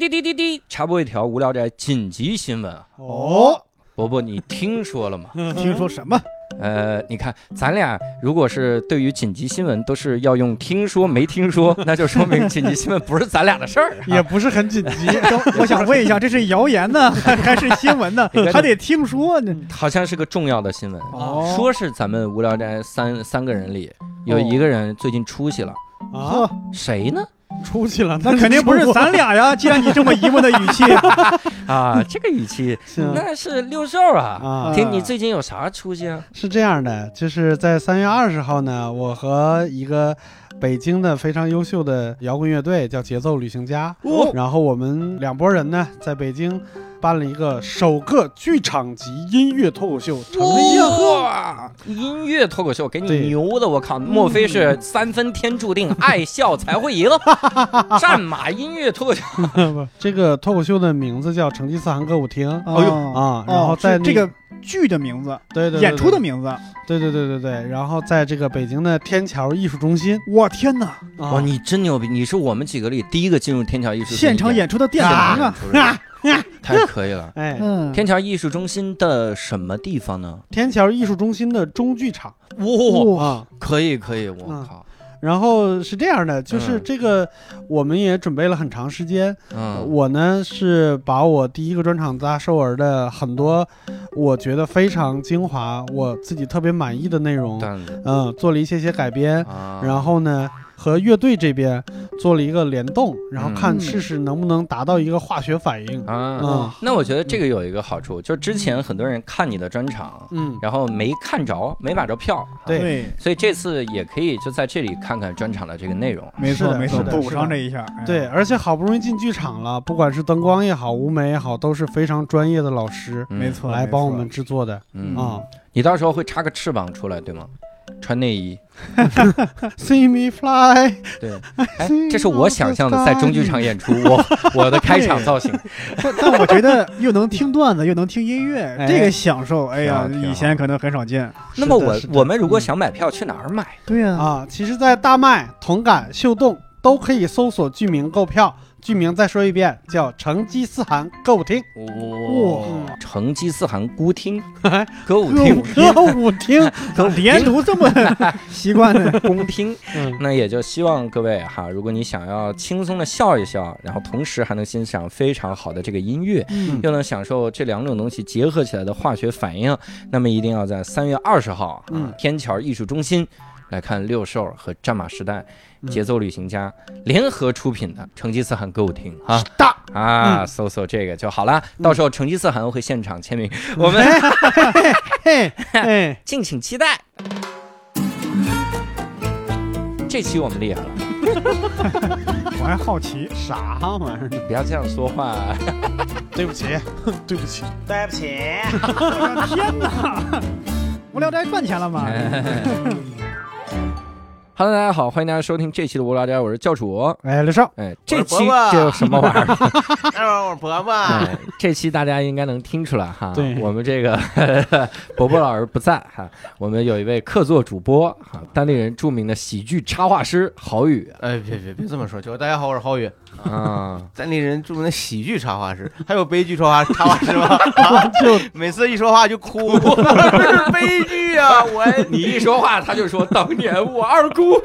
滴滴滴滴，插播一条无聊斋紧急新闻啊！哦，伯伯，你听说了吗？听说什么？呃，你看，咱俩如果是对于紧急新闻都是要用听说没听说，那就说明紧急新闻不是咱俩的事儿、啊。也不是很紧急。我想问一下，这是谣言呢，还还是新闻呢？还得听说呢。好像是个重要的新闻，哦说是咱们无聊斋三三个人里有一个人最近出息了，啊，谁呢？出去了，那肯定不是咱俩呀！既然你这么疑问的语气，啊，这个语气是那是六兽啊。啊，听你最近有啥出息啊？是这样的，就是在三月二十号呢，我和一个北京的非常优秀的摇滚乐队叫节奏旅行家，哦然后我们两拨人呢，在北京办了一个首个剧场级音乐脱口秀，成立呀哇！音乐脱口秀给你牛的，我靠！莫非是三分天注定，爱笑才会赢？战马音乐脱口秀，不这个脱口秀的名字叫成吉思汗歌舞厅哦呦啊，然后哦，在这个剧的名字，对对对演出的名字。对对对对对，然后在这个北京的天桥艺术中心我天哪！啊，哇，你真牛逼！你是我们几个里第一个进入天桥艺术中心现场演出的殿堂啊！啊，太可以了！哎，嗯，天桥艺术中心的什么地方呢？天桥艺术中心的中剧场哇，啊。可以可以，我嗯靠！然后是这样的，就是嗯这个我们也准备了很长时间。嗯，我呢是把我第一个专场大寿儿的很多我觉得非常精华、我自己特别满意的内容，嗯，做了一些些改编，啊，然后呢和乐队这边做了一个联动，然后看嗯。试试能不能达到一个化学反应。啊，嗯。那我觉得这个有一个好处，就是之前很多人看你的专场，嗯，然后没看着，没买着票，对。对，所以这次也可以就在这里看看专场的这个内容。没错没错，补上这一下。哎。对，，而且好不容易进剧场了，不管是灯光也好，舞美也好，都是非常专业的老师嗯。没错，没错来帮我们制作的。嗯。啊。你到时候会插个翅膀出来，对吗？穿内衣，See me fly，对，哎，这是我想象的在中剧场演出，我 我的开场造型，但但我觉得又能听段子，又能听音乐，哎这个享受，哎呀，以前可能很少见。那么我我们如果想买票，去哪儿买？对呀，啊，其实，在大麦、同感、秀动都可以搜索剧名购票。剧名再说一遍，叫成吉思汗歌舞厅。哇，成吉思汗孤厅？哎 歌舞厅。歌舞厅，连读这么 习惯的，宫厅，嗯，那也就希望各位哈，如果你想要轻松的笑一笑，然后同时还能欣赏非常好的这个音乐，嗯。又能享受这两种东西结合起来的化学反应，那么一定要在三月二十号啊，嗯。天桥艺术中心来看六兽和战马时代、嗯节奏旅行家联合出品的成吉思汗歌舞厅啊大啊，搜搜这个就好了。到时候成吉思汗会现场签名，我们 敬请期待。这期我们厉害了，我还好奇，啥玩意儿？不要这样说话。对不起，对不起。对不起。我的天哪！无聊斋赚钱了吗？哎 Hello，大家好，欢迎大家收听这期的无聊斋，我是教主。哎，刘少，哎，这期伯伯。这什么玩意儿？待会儿我伯伯，哎，这期大家应该能听出来哈，我们这个 伯伯老师不在哈，我们有一位客座主播哈，当地人著名的喜剧插画师郝宇。哎，别别别这么说，就大家好，我是郝宇，啊，咱那人著名的喜剧插画师，还有悲剧插画插画师吗？啊，就 每次一说话就哭，是悲剧啊！我你一说话他就说当年我二姑，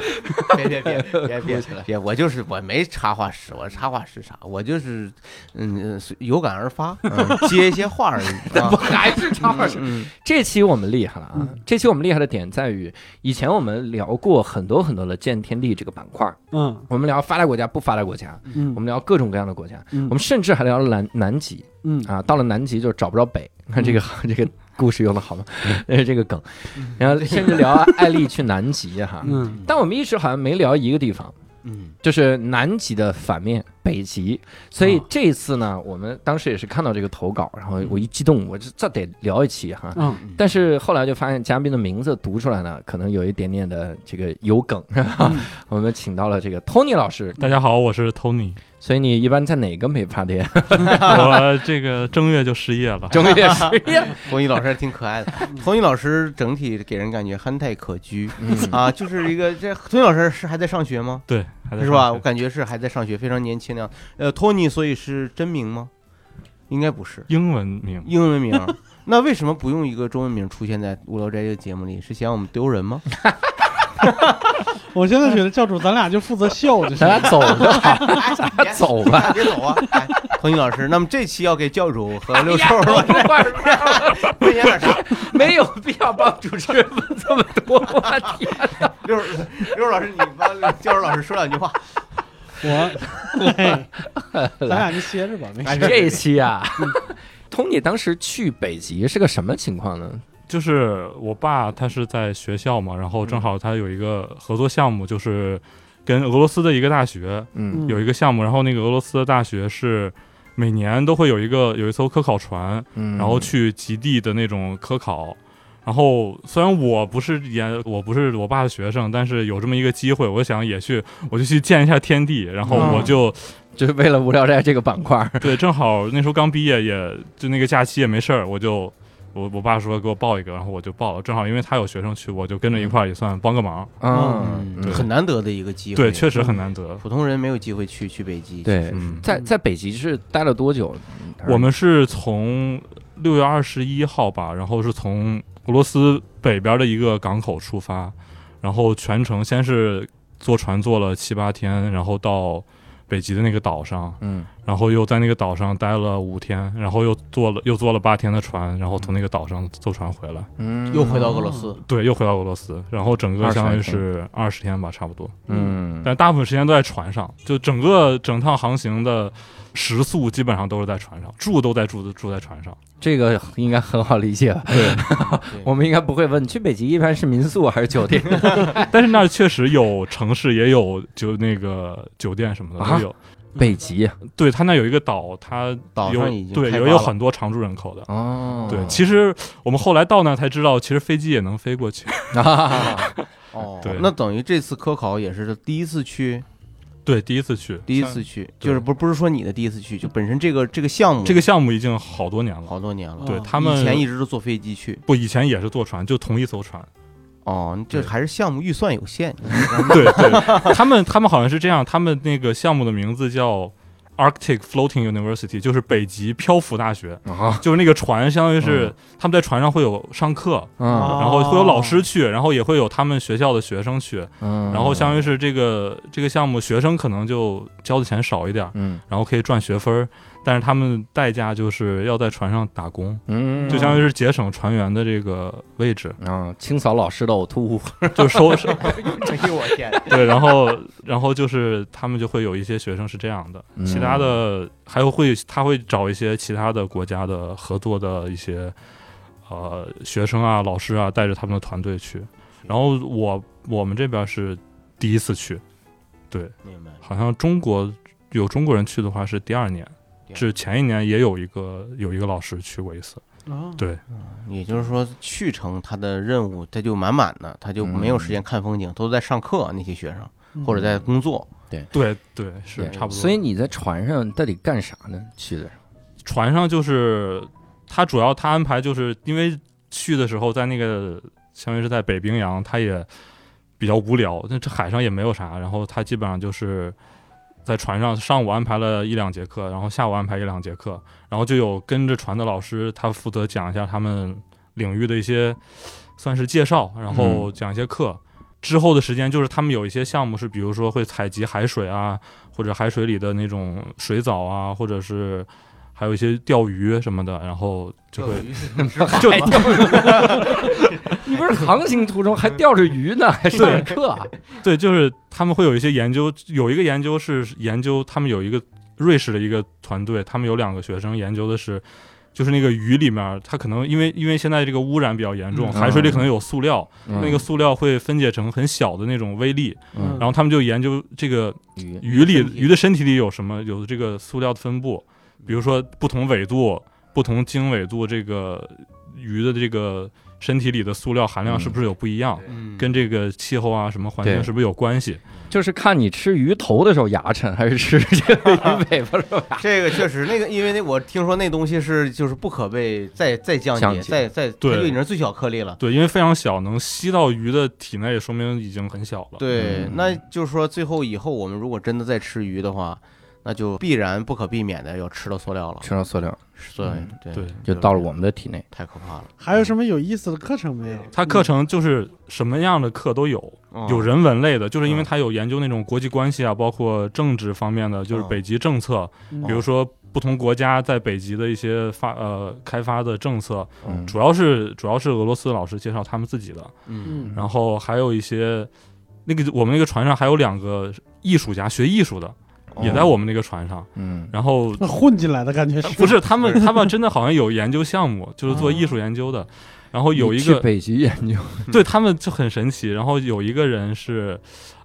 别别别别别别，我就是我没插画师，我插画师啥？我就是嗯有感而发，嗯接一些话而已。啊不还是插画师？嗯这期我们厉害了啊！嗯这期我们厉害的点在于，以前我们聊过很多很多的见天地这个板块，嗯我们聊发达国家不发达国家，我嗯。们聊各种各样的国家，嗯。我们甚至还聊了南南极。嗯。啊，到了南极就找不着北，看 这个 这个故事用的好吗？呃，这个梗，然后甚至聊艾丽去南极哈，嗯。但我们一直好像没聊一个地方，嗯就是南极的反面北极，所以哦。这次呢，我们当时也是看到这个投稿，然后我一激动，我这这得聊一期哈。嗯。但是后来就发现嘉宾的名字读出来呢，可能有一点点的这个有梗，我们请到了这个 Tony 老师，大家好，我是 Tony，所以你一般在哪个美发店？我这个正月就失业了。正月十一，冯毅老师还挺可爱的，冯毅老师整体给人感觉憨态可掬。嗯。啊，就是一个这冯毅老师是还在上学吗？对，是吧？我感觉是还在上学，非常年轻的样子。呃，托尼，所以是真名吗？应该不是英文名，英文名。那为什么不用一个中文名出现在《无聊斋》这个节目里？是嫌我们丢人吗？我现在觉得教主，咱俩就负责笑就行咱。俩走吧，咱俩走吧。别走啊！哎，托尼老师，那么这期要给教主和六兽老师分享点啥？没有必要帮主持人问这么多话题。六六老师，你帮教主老师说两句话。我，对，咱俩就歇着吧，没事。这一期啊，通你当时去北极是个什么情况呢？就是我爸他是在学校嘛，然后正好他有一个合作项目，就是跟俄罗斯的一个大学嗯有一个项目，然后那个俄罗斯的大学是每年都会有一个有一艘科考船，嗯然后去极地的那种科考。然后虽然我不是研，我不是我爸的学生，但是有这么一个机会，我想也去，我就去见一下天地。然后我就、就是为了无聊斋这个板块儿。对，正好那时候刚毕业，也就那个假期也没事儿，我就我我爸说给我报一个，然后我就报了。正好因为他有学生去，我就跟着一块儿也算帮个忙。嗯，对很难得的一个机会。对，确实很难得。普通人没有机会去去北极。对，嗯，在在北极是待了多久？我们是从六月二十一号吧，然后是从俄罗斯北边的一个港口出发，然后全程先是坐船坐了七八天，然后到北极的那个岛上，嗯。然后又在那个岛上待了五天，然后又坐了又坐了八天的船，然后从那个岛上坐船回来，嗯，又回到俄罗斯。对，又回到俄罗斯，然后整个相当于是二十天吧，差不多。嗯，但大部分时间都在船上，就整个整趟航行的食宿基本上都是在船上，住都在住住在船上。这个应该很好理解吧？对，我们应该不会问，你去北极一般是民宿还是酒店？但是那儿确实有城市，也有就那个酒店什么的啊都有。北极对，它那有一个岛，它岛上已经对有有很多常住人口的。哦，对，其实我们后来到那儿才知道，其实飞机也能飞过去。啊，哦对那等于这次科考也是第一次去，对，第一次去，第一次去，就是不不是说你的第一次去，就本身这个这个项目这个项目已经好多年了。好多年了。对哦他们以前一直都坐飞机去。不，以前也是坐船，就同一艘船。哦，这还是项目预算有限。对对，他们他们好像是这样，他们那个项目的名字叫 Arctic Floating University，就是北极漂浮大学。啊，就是那个船，相当于是他们在船上会有上课，嗯。然后会有老师去，然后也会有他们学校的学生去，嗯，然后相当于是这个这个项目学生可能就交的钱少一点，嗯。然后可以赚学分儿，但是他们代价就是要在船上打工，嗯，就相当于是节省船员的这个位置，嗯，清扫老师的呕吐物，就收拾 哎呦我天！对，然后然后就是他们就会有一些学生是这样的，嗯。其他的还有会他会找一些其他的国家的合作的一些呃学生啊、老师啊，带着他们的团队去。然后我我们这边是第一次去，对，明白。好像中国有中国人去的话是第二年，是前一年也有一个有一个老师去过一次，啊对也就是说，去程他的任务他就满满的，他就没有时间看风景，都在上课。那些学生或者在工作。对对对是对差不多。所以你在船上到底干啥呢？去的船上就是他主要他安排就是因为去的时候在那个相当于是在北冰洋，他也比较无聊，那这海上也没有啥，然后他基本上就是在船上上午安排了一两节课，然后下午安排一两节课，然后就有跟着船的老师，他负责讲一下他们领域的一些算是介绍，然后讲一些课。之后的时间就是他们有一些项目是，比如说会采集海水啊，或者海水里的那种水藻啊，或者是还有一些钓鱼什么的，然后就会候就 你不是航行途中还钓着鱼呢，还上课啊？对，就是他们会有一些研究，有一个研究是研究他们有一个瑞士的一个团队，他们有两个学生研究的是。就是那个鱼里面，它可能因为因为现在这个污染比较严重，嗯海水里可能有塑料，嗯那个塑料会分解成很小的那种微粒，嗯然后他们就研究这个鱼鱼里鱼的身体里有什么，有这个塑料的分布，比如说不同纬度、不同经纬度，这个鱼的这个身体里的塑料含量是不是有不一样，嗯跟这个气候啊什么环境是不是有关系？就是看你吃鱼头的时候牙碜，还是吃这个鱼尾巴的时候牙碜。这个确实，那个因为那我听说那东西是就是不可被再再降解，再再它对就已经是最小颗粒了。对，因为非常小，能吸到鱼的体内，说明已经很小了。对嗯，那就是说最后以后我们如果真的再吃鱼的话，那就必然不可避免的要吃到塑料了。吃到塑料对嗯对对就到了我们的体内。太可怕了。还有什么有意思的课程没有？它课程就是什么样的课都有，嗯有人文类的，就是因为嗯它有研究那种国际关系啊，包括政治方面的，就是嗯北极政策，嗯比如说不同国家在北极的一些发呃开发的政策，嗯主要是主要是俄罗斯老师介绍他们自己的，嗯嗯，然后还有一些那个我们那个船上还有两个艺术家学艺术的，也在我们那个船上，嗯。然后混进来的感觉是不是他们他们真的好像有研究项目，就是做艺术研究的。然后有一个去北极研究，对他们就很神奇。然后有一个人是，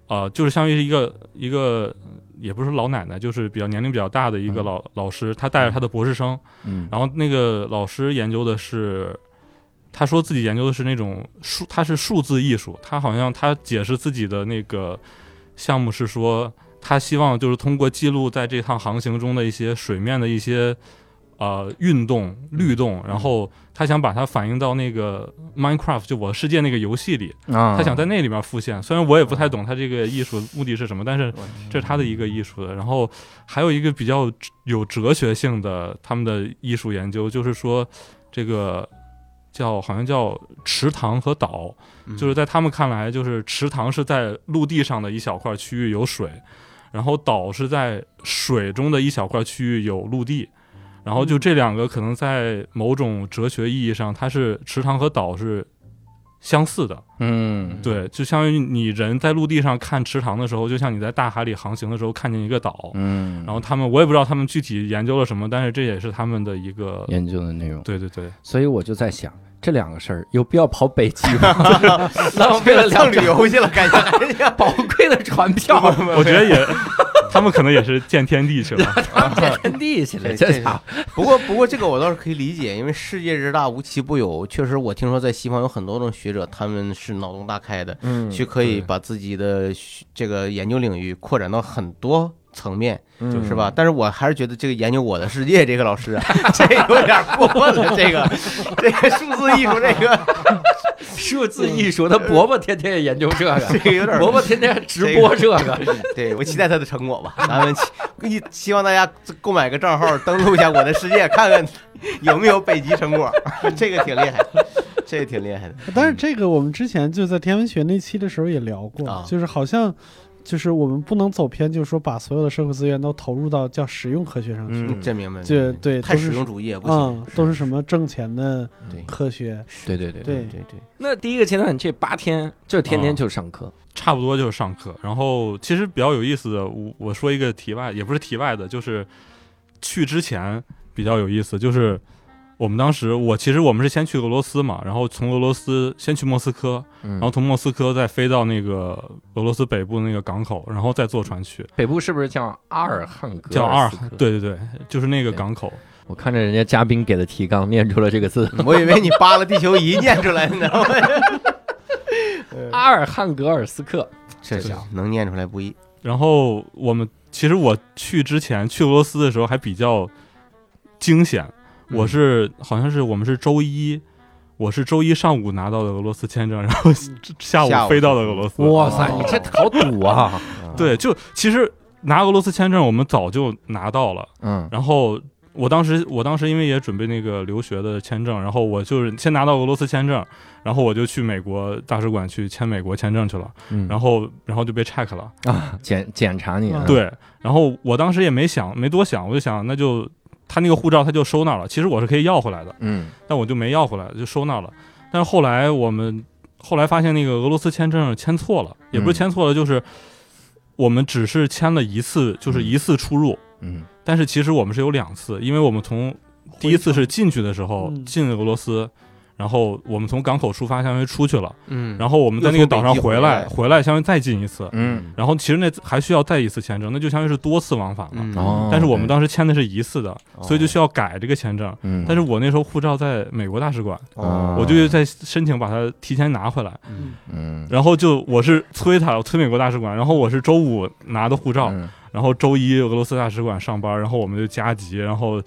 呃，就是相当于一个一个，也不是老奶奶，就是比较年龄比较大的一个嗯。老、老师，他带着他的博士生，嗯。然后那个老师研究的是，他说自己研究的是那种数，他是数字艺术，他好像他解释自己的那个项目是说，他希望就是通过记录在这趟航行中的一些水面的一些。呃，运动律动，然后他想把它反映到那个 Minecraft 就我的世界那个游戏里，啊，他想在那里面复现。虽然我也不太懂他这个艺术目的是什么，但是这是他的一个艺术的。然后还有一个比较有哲学性的他们的艺术研究，就是说这个叫好像叫池塘和岛，嗯就是在他们看来，就是池塘是在陆地上的一小块区域有水，然后岛是在水中的一小块区域有陆地。然后就这两个可能在某种哲学意义上，它是池塘和岛是相似的。嗯对，就相当于你人在陆地上看池塘的时候，就像你在大海里航行的时候看见一个岛。嗯，然后他们，我也不知道他们具体研究了什么，但是这也是他们的一个，研究的内容，对对对，所以我就在想。这两个事儿有必要跑北极吗？浪费了两旅游去了，感觉还是要宝贵的船票，我觉得也，他们可能也是见天地去了。见天地去了，这家伙不过，不过这个我倒是可以理解，因为世界之大无奇不有。确实，我听说在西方有很多种学者，他们是脑洞大开的，嗯去可以把自己的这个研究领域扩展到很多层面，嗯是吧？但是我还是觉得这个研究我的世界这个老师啊，这有点过分了。这个这个数字艺术，这个 数字艺术，他伯伯天天也研究这个，这个有点伯伯天天直播这个，对我期待他的成果吧。咱们期希希望大家购买个账号，登录一下我的世界，看看有没有北极成果。这个挺厉害，这个挺厉害的。但是这个我们之前就在天文学那期的时候也聊过，啊就是好像就是我们不能走偏，就是说把所有的社会资源都投入到叫实用科学上去。嗯真明白。对对太实用主义也不行嗯，，都是什么挣钱的科学？对对对对对对，那第一个阶段这八天就天天就上课，差不多就是上课。然后其实比较有意思的，我我说一个题外，也不是题外的，就是去之前比较有意思，就是我们当时我其实我们是先去俄罗斯嘛，然后从俄罗斯先去莫斯科，然然后从莫斯科再飞到那个俄罗斯北部那个港口，然后再坐船去，北部是不是叫阿尔汉格叫阿尔斯克，对对对，就是那个港口。我看着人家嘉宾给的提纲念出了这个字，我以为你扒了地球仪念出来，你知道吗？阿尔汉格尔斯克，这家伙能念出来不易。然后我们其实我去之前去俄罗斯的时候还比较惊险，我是好像是我们是周一，我是周一上午拿到的俄罗斯签证，然后 下午飞到的俄罗斯。哇塞，你这好赌啊！对，就其实拿俄罗斯签证我们早就拿到了，嗯然后我当时我当时因为也准备那个留学的签证，然后我就是先拿到俄罗斯签证，然后我就去美国大使馆去签美国签证去了，嗯，然后然后就被 check 了。啊检检查你啊，对，然后我当时也没想，没多想，我就想那就他那个护照他就收那儿了。其实我是可以要回来的，嗯但我就没要回来，就收那儿了。但是后来我们后来发现那个俄罗斯签证签错了，也不是嗯签错了，就是我们只是签了一次，就是一次出入，嗯但是其实我们是有两次，因为我们从第一次是进去的时候嗯进俄罗斯。然后我们从港口出发，相当于出去了，嗯。然后我们在那个岛上回来，回来。回来相当于再进一次，嗯，然后其实那还需要再一次签证，那就相当于是多次往返了。嗯。哦。但是我们当时签的是一次的，哦。所以就需要改这个签证。嗯，但是我那时候护照在美国大使馆，哦。我就在申请把它提前拿回来，嗯。嗯，然后就我是催他，我催美国大使馆，然后我是周五拿的护照，嗯。然后周一俄罗斯大使馆上班，然后我们就加急，然后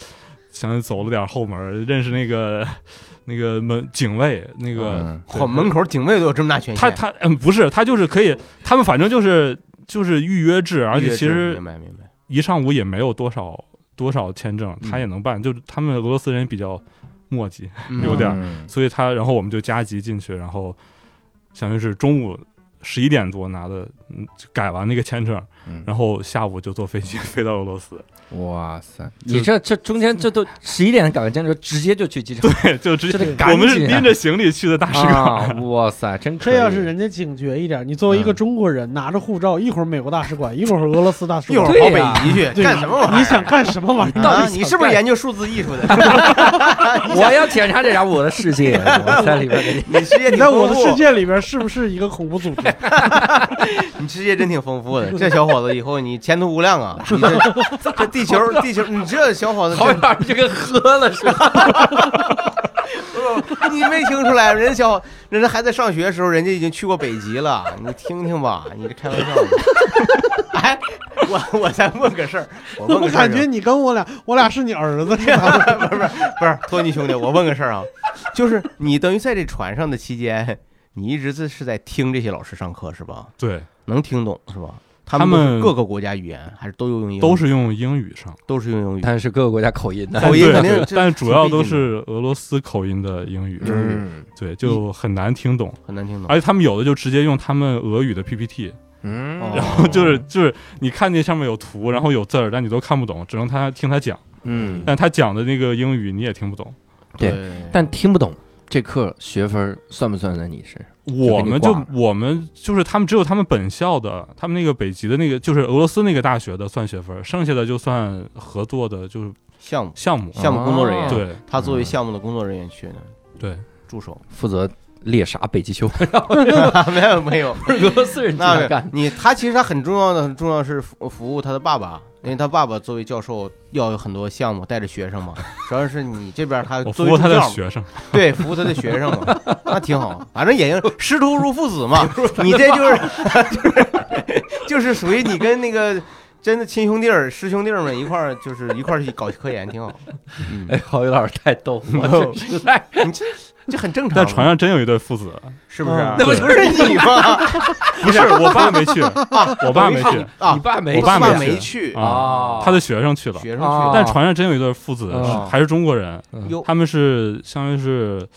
想想走了点后门，认识那个 那个门警卫，那个、门口警卫都有这么大权限，他他嗯不是他就是可以，他们反正就是就是预约制，而且其实明白明白，一上午也没有多少多少签证，嗯。他也能办，就是他们俄罗斯人比较磨叽，嗯。有点嗯。所以他然后我们就加急进去，然后相当于是中午十一点多拿的，嗯，改完那个签证，嗯然后下午就坐飞机 飞到俄罗斯，哇塞，你这这中间这都十一点改完签证，直接就去机场，对，就直接我们是拎着行李去的大使馆，啊！哇塞，真可这要是人家警觉一点，你作为一个中国人，拿着护照，一会儿美国大使馆，一会儿俄罗斯大使馆一会儿，跑北极去干什么玩意儿？你想干什么玩意儿？啊？到底你是不是研究数字艺术的？我要检查检查我的世界，我在里边。你世界你在我的世界里边是不是一个恐怖组织？你世界真挺丰富的，这小伙子以后你前途无量啊！你这这地球地球，你这小伙子好真，点就跟喝了似的。你没听出来？人家小人家还在上学的时候，人家已经去过北极了。你听听吧，你这开玩笑呢。哎，我我再问个事儿，我问我个事儿啊，感觉你跟我俩，我俩是你儿子是吧？不是不是不是托尼兄弟，我问个事儿啊，就是你等于在这船上的期间，你一直是是在听这些老师上课是吧？对，能听懂是吧？他们各个国家语言，还是都用英语？都是用英语上，都是用英语。但是各个国家口音的，口音肯定但主要都是俄罗斯口音的英语，嗯对，就很难听懂，很难听懂。而且他们有的就直接用他们俄语的 PPT，嗯，哦然后就是就是你看那上面有图，然后有字儿，但你都看不懂，只能他听他讲，嗯，但他讲的那个英语你也听不懂。对但听不懂这课学分算不算在你身上？我们就我们就是他们只有他们本校的，他们那个北极的那个就是俄罗斯那个大学的算学分，剩下的就算合作的就是项目项目。项目工作人员，哦对他作为项目的工作人员去的对，助手。负责猎杀北极熊，没 有 没有，俄罗斯人干。你他其实他很重要的很重要是服服务他的爸爸，因为他爸爸作为教授要有很多项目带着学生嘛，主要是你这边他我服务他作为助教嘛的学生，对，服务他的学生嘛，那挺好，反正也就师徒如父子嘛。你这就是就是就是属于你跟那个真的亲兄弟儿、师兄弟儿们一块儿，就是一块儿去搞科研，挺好。嗯，哎，郝宇老师太逗，我这实在你这这很正常在嘛，船上真有一对父子，是不是？嗯那不就是你吗？不是我爸没去，我爸没去，啊你，爸没我爸爸没没去，啊他的学生去了。学生去。但船上真有一对父子，哦还是中国人，哟，他们是相当于是，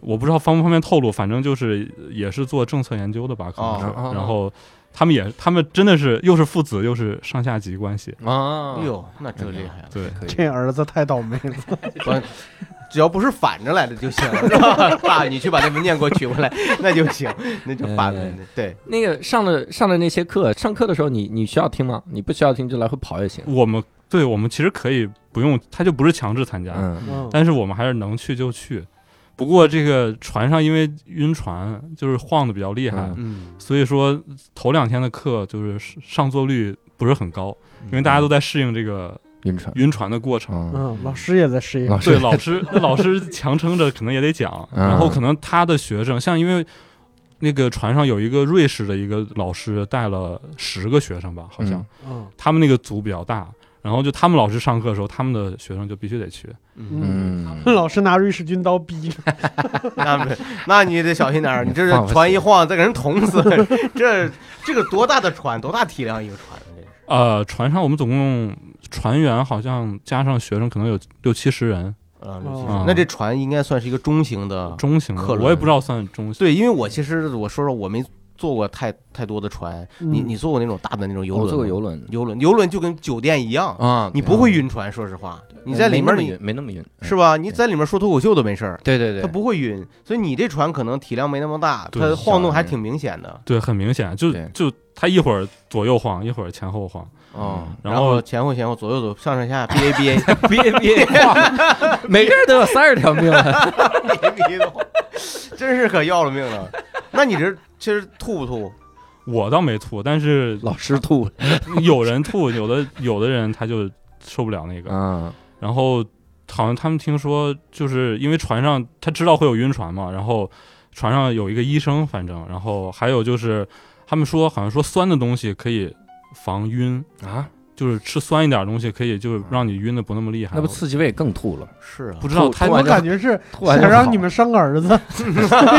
我不知道方不方便透露，反正就是也是做政策研究的吧，可能是。哦然后他们也，他们真的是又是父子又是上下级关系，啊哎，呦，那真厉害了。对，这儿子太倒霉了。我只要不是反着来的就行，是吧？爸，你去把那文件给我取过来，那就行，那就反了哎。对，那个上了上了那些课，上课的时候你你需要听吗？你不需要听就来回跑也行。我们对我们其实可以不用，他就不是强制参加，但是我们还是能去就去。不过这个船上因为晕船，就是晃的比较厉害，所以说头两天的课就是上座率不是很高，因为大家都在适应这个晕船。晕船的过程。嗯，嗯，老师也在适应对，老师那 老师强撑着，可能也得讲，嗯。然后可能他的学生，像因为那个船上有一个瑞士的一个老师带了十个学生吧，好像、嗯。嗯，他们那个组比较大，然后就他们老师上课的时候，他们的学生就必须得去。嗯，嗯，老师拿瑞士军刀逼，那不，那你得小心点儿，你这是船一晃，再给人捅死，这这个多大的船，多大体量一个船啊？这是？呃，船上我们总共船员好像加上学生可能有六七十人，啊，哦。那这船应该算是一个中型的。中型，客轮。我也不知道算中型。对，因为我其实我说说我没坐过太太多的船，你嗯。你坐过那种大的那种游轮吗？坐过游轮。游轮，游轮就跟酒店一样，啊，你不会晕船，说实话，你在里面你没那么晕，没那么晕，是吧？你在里面说脱口秀都没事儿，对对对，它不会晕，所以你这船可能体量没那么大，它晃动还挺明显的。对，很明显，就就它一会儿左右晃，一会儿前后晃，哦，然后前后前后左右左上上下 B A B A B A B A，，每个人都有三十条命 真是可要了命了。那你这其实吐不吐？我倒没吐，但是老师吐了，有人吐，有的有的人他就受不了那个。嗯然后好像他们听说，就是因为船上他知道会有晕船嘛，然后船上有一个医生，反正，然后还有就是他们说好像说酸的东西可以防晕，啊，就是吃酸一点的东西可以就是让你晕的不那么厉害。那不刺激胃更吐了？是啊。不，知道他我吐完就感觉是吐完想让你们生儿子，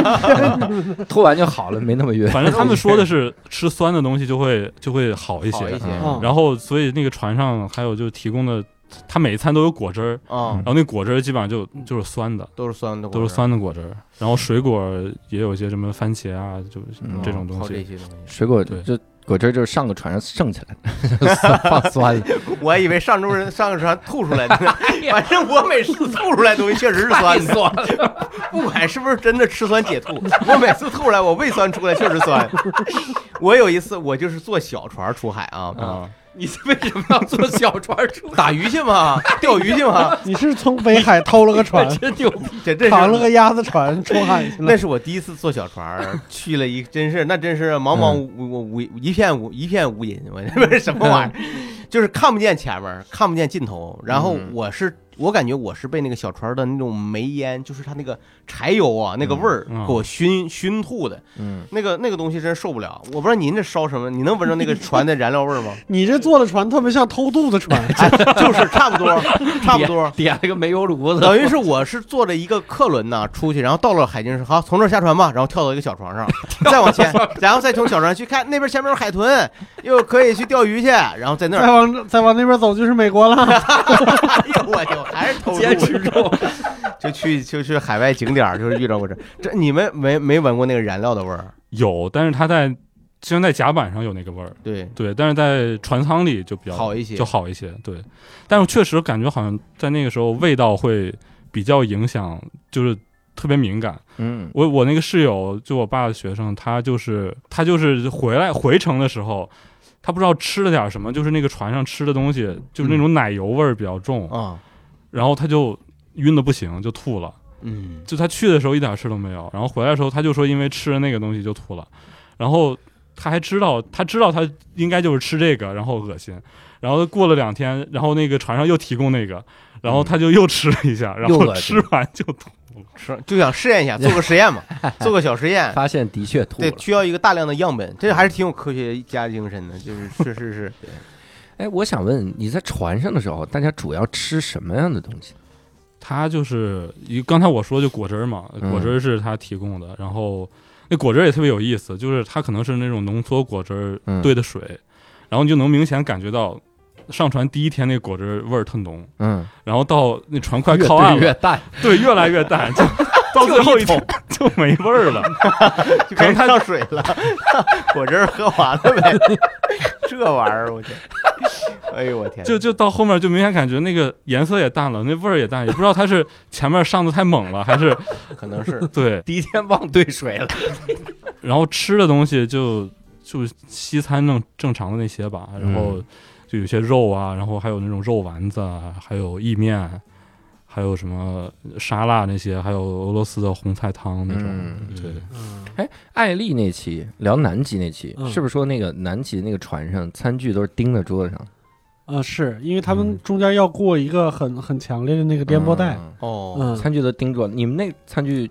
吐完就好了，没那么晕。反正他们说的是吃酸的东西就会就会好一些，一些。嗯。然后所以那个船上还有就提供的，他每一餐都有果汁儿，啊。然，后那果汁儿基本上就就是酸的。都是酸的，都是酸的果汁儿，然后水果也有一些什么番茄啊，就这种东西。靠这些东西。水果对。就果汁就是上个船上剩起来的，酸放酸了。我还以为上周人上个船吐出来的呢，反正我每次吐出来的东西确实是酸的，不管是不是真的吃酸解吐，我每次吐出来我胃酸出来确实酸。我有一次我就是坐小船出海啊，啊，你为什么要坐小船出？打鱼去吗，钓鱼去吗，你是从北海偷了个船，真牛逼！这这。扛了个鸭子船出海去了。那是我第一次坐小船，去了一真是那真是茫茫无无无一片无一片无垠，我这不是什么玩意儿，就是看不见前面，看不见尽头。然后嗯我是我感觉我是被那个小船的那种煤烟，就是它那个柴油啊那个味儿嗯给我熏熏吐的，嗯，那个那个东西真受不了。我不知道您这烧什么，你能闻着那个船的燃料味儿吗？你这坐的船特别像偷渡的船，哎，就是差不多，差不多。点了个煤油炉子，等于是我是坐着一个客轮呐出去，然后到了海军是好从这儿下船吧，然后跳到一个小船上，再往前，然后再从小船去看那边前面有海豚，又可以去钓鱼去，然后在那儿再，往再往那边走就是美国了。哎呦我就还是偷坚持渡，住。就去就去海外景点儿，就是遇到过这这你们没没闻过那个燃料的味儿？有，但是它在虽然在甲板上有那个味儿，对，对，但是在船舱里就比较好一些就好一些，对。但是确实感觉好像在那个时候味道会比较影响，就是特别敏感。嗯我我那个室友就我爸的学生，他就是他就是回来回程的时候，他不知道吃了点什么，就是那个船上吃的东西，就是那种奶油味儿比较重，啊，然后他就晕的不行，就吐了。嗯，就他去的时候一点事都没有，然后回来的时候他就说因为吃了那个东西就吐了，然后他还知道他知道他应该就是吃这个，然后恶心，然后过了两天，然后那个船上又提供那个，然后他就又吃了一下，然后吃完就吐了。吃就想试验一下，做个实验 嘛，做个小实验。发 现的确吐了，。对需要一个大量的样本，这还是挺有科学家精神的，就是确实是，哎，我想问你在船上的时候，大家主要吃什么样的东西？他就是一刚才我说就果汁儿嘛，嗯果汁儿是他提供的，然后那果汁儿也特别有意思，就是它可能是那种浓缩果汁兑的水，然后你就能明显感觉到上船第一天那果汁儿味儿特浓，嗯，然后到那船快靠岸越淡，对，越来越淡，就 到最后一桶就 没味儿了。就开始上水了，果汁儿喝完了呗，这玩意儿我天，哎呦我天，就就到后面就明显感觉那个颜色也淡了，那味儿也淡，也不知道它是前面上的太猛了，还是可能是对。第一天忘兑水了。然后吃的东西就就西餐正正常的那些吧，然后嗯就有些肉啊，然后还有那种肉丸子啊，还有意面，还有什么沙拉那些，还有俄罗斯的红菜汤那种。嗯对，嗯，艾丽那期聊南极那期，嗯。是不是说那个南极那个船上餐具都是钉在桌子上？呃，是因为他们嗯。中间要过一个很很强烈的那个颠簸带，嗯。哦，嗯，餐具都钉住了。你们那餐具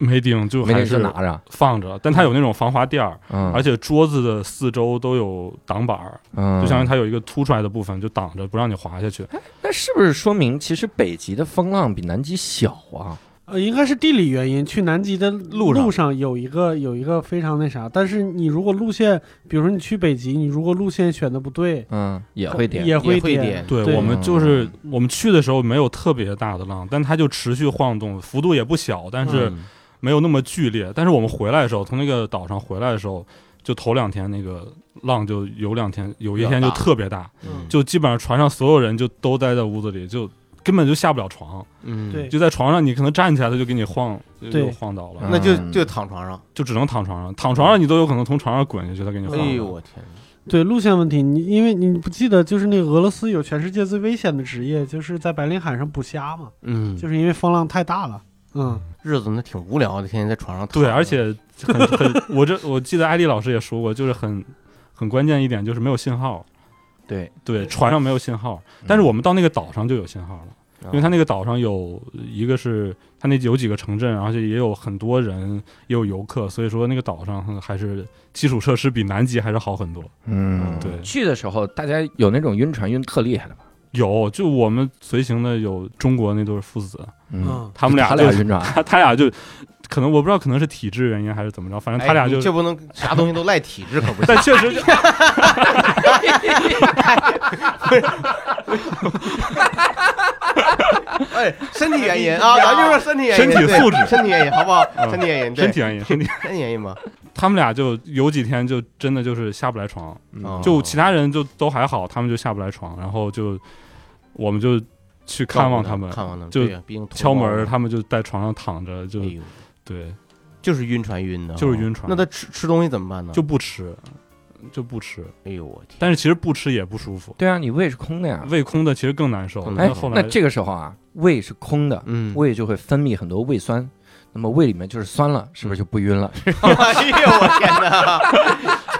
没钉就没还钉是拿着，放着，但它有那种防滑垫儿，嗯，而且桌子的四周都有挡板儿，嗯，就相当于它有一个凸出来的部分，就挡着不让你滑下去。那是不是说明其实北极的风浪比南极小啊？呃，应该是地理原因，去南极的路上。路上有一个有一个非常那啥，但是你如果路线，比如说你去北极，你如果路线选的不对，嗯，也会点，也会点点。对对我们就是我们去的时候没有特别大的浪，但它就持续晃动，幅度也不小，但是嗯没有那么剧烈。但是我们回来的时候，从那个岛上回来的时候，就头两天那个浪就有两天，有一天就特别大，嗯。就基本上船上所有人就都待在屋子里，就根本就下不了床，嗯，对。就在床上你可能站起来，他就给你晃，就晃倒了，那就嗯。就躺床上，就只能躺床上，躺床上你都有可能从床上滚下去，他给你晃。倒。哎呦我天，对路线问题，你因为你不记得，就是那个俄罗斯有全世界最危险的职业，就是在白令海上捕虾嘛，嗯，就是因为风浪太大了。嗯，日子那挺无聊的，天天在床上躺对，而且很很，我这我记得艾丽老师也说过，就是很很关键一点就是没有信号，对，对，船上没有信号，但是我们到那个岛上就有信号了。因为它啊那个岛上有一个是它那有几个城镇，而且也有很多人，也有游客，所以说那个岛上还是基础设施比南极还是好很多。嗯，对。去的时候大家有那种晕船晕特厉害的吗？有，就我们随行的有中国那对父子，嗯。他们俩他就俩晕船，他他俩就可能我不知道，可能是体质原因还是怎么着，反正他俩就哎这不能啥东西都赖体质，可不行。但确实就 哎，身体原因啊，咱就说身体原因，身体素质。对身体原因，好不好？嗯身体原因，对。身体原因，身体，身体原因嘛。他们俩就有几天就真的就是下不来床，哦。就其他人就都还好，他们就下不来床，然后就我们就去看望他们，看望他们，就毕竟敲门他们就在床上躺着，就哎，对，就是晕船晕的，就是晕船。那他吃吃东西怎么办呢？就不吃，就不吃。哎呦我天，但是其实不吃也不舒服，对啊，你胃是空的呀。胃空的其实更难受。哎那后，来那这个时候啊，胃是空的，嗯，胃就会分泌很多胃酸，那么胃里面就是酸了，是不是就不晕了？哎呦我天哪，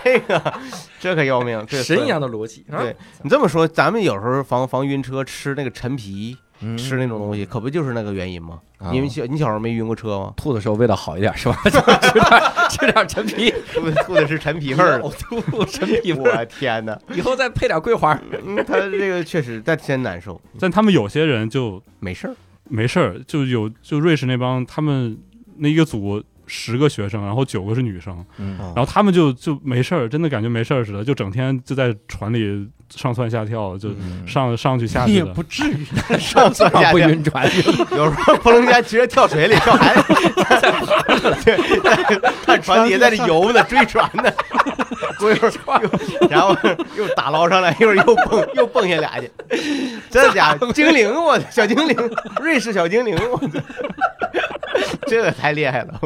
这个这可要命，这神一样的逻辑。啊对你这么说，咱们有时候防防晕车吃那个陈皮，嗯吃那种东西，可不就是那个原因吗？啊因为小你小时候没晕过车吗？吐的时候味道好一点是吧？吃点吃点陈皮，吐吐的是陈皮味儿的。呕 吐陈皮味儿，我天哪，以后再配点桂花。嗯，他这个确实，但真难受，但他们有些人就没事儿。没事儿，就有就瑞士那帮他们那一个组十个学生，然后九个是女生，然后他们就就没事儿，真的感觉没事儿似的，就整天就在船里上蹿下跳，就嗯。上上去下你也去的。不至于。上蹿下不跳，晕船，有时候扑棱家直接跳水里，跳海 里，对，看船底下在那游呢，追船呢，过一会儿又，然后又打捞上来，一会儿又蹦又蹦下俩去，这家伙精灵，我的小精灵，瑞士小精灵，我的，这个太厉害了，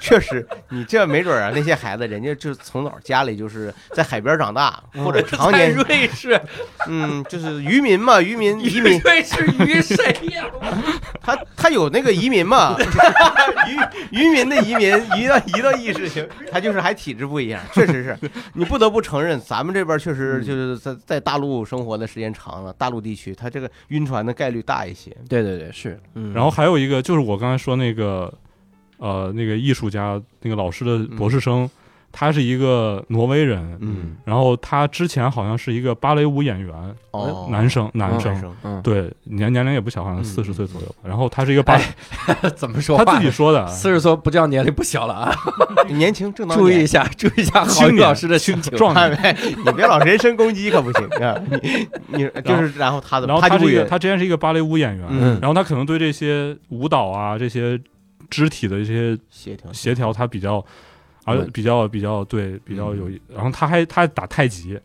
确实，你这没准啊，那些孩子人家就从小家里就是在海边长大，或者常在年，瑞士，嗯，就是渔民嘛，渔民移民。瑞士鱼谁呀？他他有那个移民嘛，渔渔民的移民移到移到异世行，他就是还体质不一样，确实是你不得不承认，咱们这边确实就是在在大陆生活的时间长了，大陆地区它这个晕船的概率大一些。对对对，是嗯。然后还有一个就是我刚才说那个呃那个艺术家那个老师的博士生，他是一个挪威人，嗯然后他之前好像是一个芭蕾舞演员，哦，男生男男生，嗯，对年年龄也不小，好像嗯四十岁左右。然后他是一个芭，哎 怎么说话？他自己说的，四十岁不叫年龄不小了啊！年轻正当注意一。下，注意一下郝青年宇老师的心情。壮年。哎你别老人身攻击可不行啊！你你 就是，然后他怎么然后他是一个，他之前是一个芭蕾舞演员，嗯然后他可能对这些舞蹈啊、这些肢体的一些协调协调，他比较，而嗯。比较比较对比较有，然后他还他还打太极，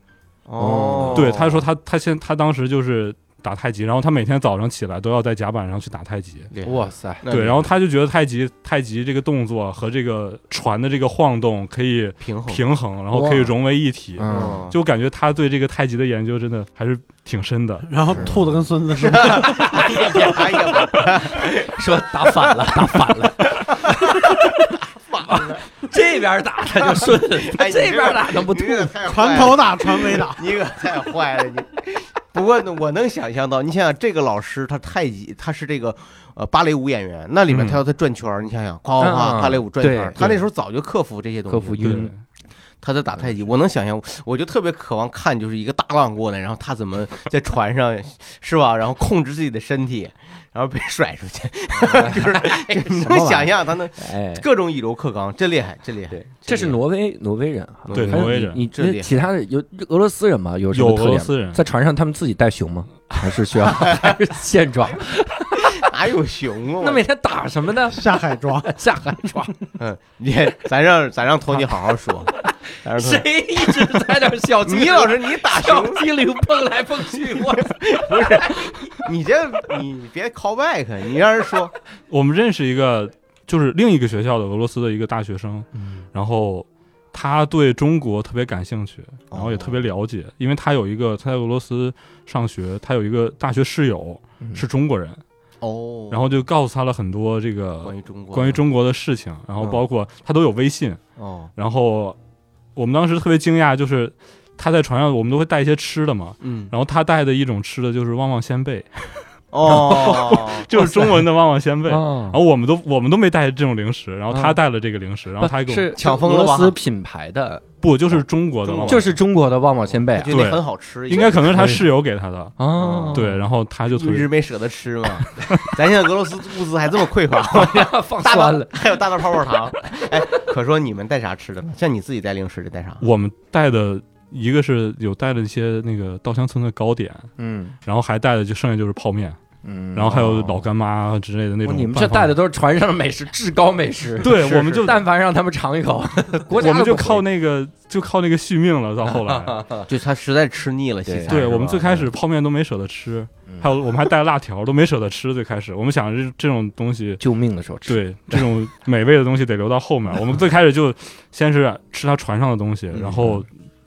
哦，对，他说他他现他当时就是打太极，然后他每天早上起来都要在甲板上去打太极。哇塞，对，然后他就觉得太极太极这个动作和这个船的这个晃动可以平衡平衡，然后可以融为一体，就感觉他对这个太极的研究真的还是挺深的。然后吐的跟孙子似的。说打反了，打反了，这边打他就顺，他这边打他不吐船头打，船尾打。你可太坏了你。不过呢，我能想象到，你想想这个老师他太极，他是这个呃芭蕾舞演员，那里面嗯他要他转圈儿，你想想，夸夸夸啊芭蕾舞转圈儿，他那时候早就克服这些东西，克服对晕，他在打太极，我能想象，我就特别渴望看，就是一个大浪过来，然后他怎么在船上，是吧？然后控制自己的身体，然后被 甩出去，就是 你能想象他能哎，各种以柔克刚，真厉害，真厉害。这是挪威挪威人啊，对挪威人你这其他的有俄罗斯人吗？有有？俄罗斯人，在船上他们自己带熊吗？还是需要还是现装？哪有熊啊？那每天打什么呢？下海抓，下海抓，嗯，你咱让咱让托尼好好说，谁一直在那儿小精灵你老师你打小熊精灵蹦来蹦去，我不是，你这你别 call back，你让人说，我们认识一个，就是另一个学校的俄罗斯的一个大学生，然后他对中国特别感兴趣，然后也哦特别了解，因为他有一个他在俄罗斯上学，他有一个大学室友嗯是中国人，哦，然后就告诉他了很多这个关于中国，关于中国的事情，然后嗯包括他都有微信，哦，然后我们当时特别惊讶，就是他在船上我们都会带一些吃的嘛，嗯，然后他带的一种吃的就是旺旺仙贝，哦，就是中文的旺旺仙贝。哦。然后我们都我们都没带这种零食，然后他带了这个零食，然后他还给我是抢疯了吧？俄罗斯品牌的，不就是中国的旺旺，就是中国的旺旺仙贝啊。我觉得那对。很好吃，应该可能是他室友给他的，哦，对，然后他就特一直没舍得吃嘛。咱现在俄罗斯物资还这么匮乏，放大酸了，还有大袋泡泡糖。哎，可说你们带啥吃的呢？像你自己带零食的带啥？我们带的一个是有带了一些那个稻香村的糕点，嗯。然后还带的就剩下就是泡面，嗯然后还有老干妈之类的那种。哦你们这带的，都是船上的美食，至高美食。对，我们就 但凡让他们尝一口，国 家我们就靠那个就靠那个续命了。到后来，就他实在吃腻了，对西餐对我们最开始泡面都没舍得吃，嗯还有我们还带辣条都没舍得吃。最开始我们想这这种东西，救命的时候吃。对这种美味的东西得留到后面。我们最开始就先是吃他船上的东西，嗯然后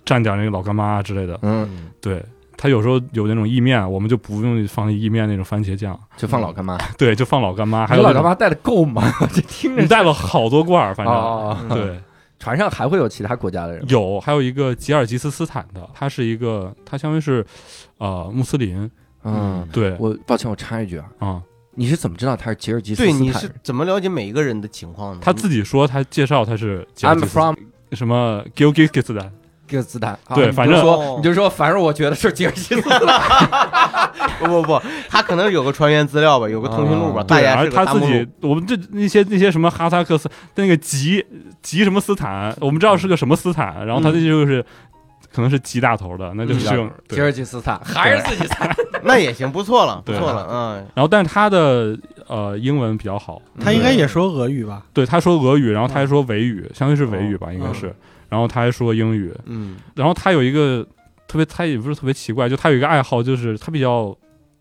蘸点那个老干妈啊之类的。嗯，对他有时候有那种意面，我们就不用放意面那种番茄酱，就放老干妈。对，就放老干妈，还还有老干妈带的够吗？这听着你带了好多罐儿，反正、哦，对。船上还会有其他国家的人？有，还有一个吉尔吉斯斯坦的，他是一个，他相当于是，呃，穆斯林，嗯，对，我抱歉，我插一句啊，啊、你是怎么知道他是吉尔吉斯对，你是怎么了解每一个人的情况呢？他自己说他介绍他是吉尔？I'm 吉斯 from 什么 Gilgit 吉尔吉斯坦。啊对反正你就说哦你就说，反正我觉得是吉尔吉斯坦。不不不，他可能有个船员资料吧，有个通讯录吧，哦大对，家是个大而他自己，我们这那些那些什么哈萨克斯那个吉吉什么斯坦，我们知道是个什么斯坦，然后他这就是、可能是吉大头的，那就是吉尔吉斯坦还是自己猜？那也行，不错了，不错了，嗯，然后但是他的呃英文比较好，他应该也说俄语吧？对他说俄语，然后他还说维语，相当于是维语吧，应该是，然后他还说英语，嗯。然后他有一个特别，他也不是特别奇怪，就他有一个爱好，就是他比较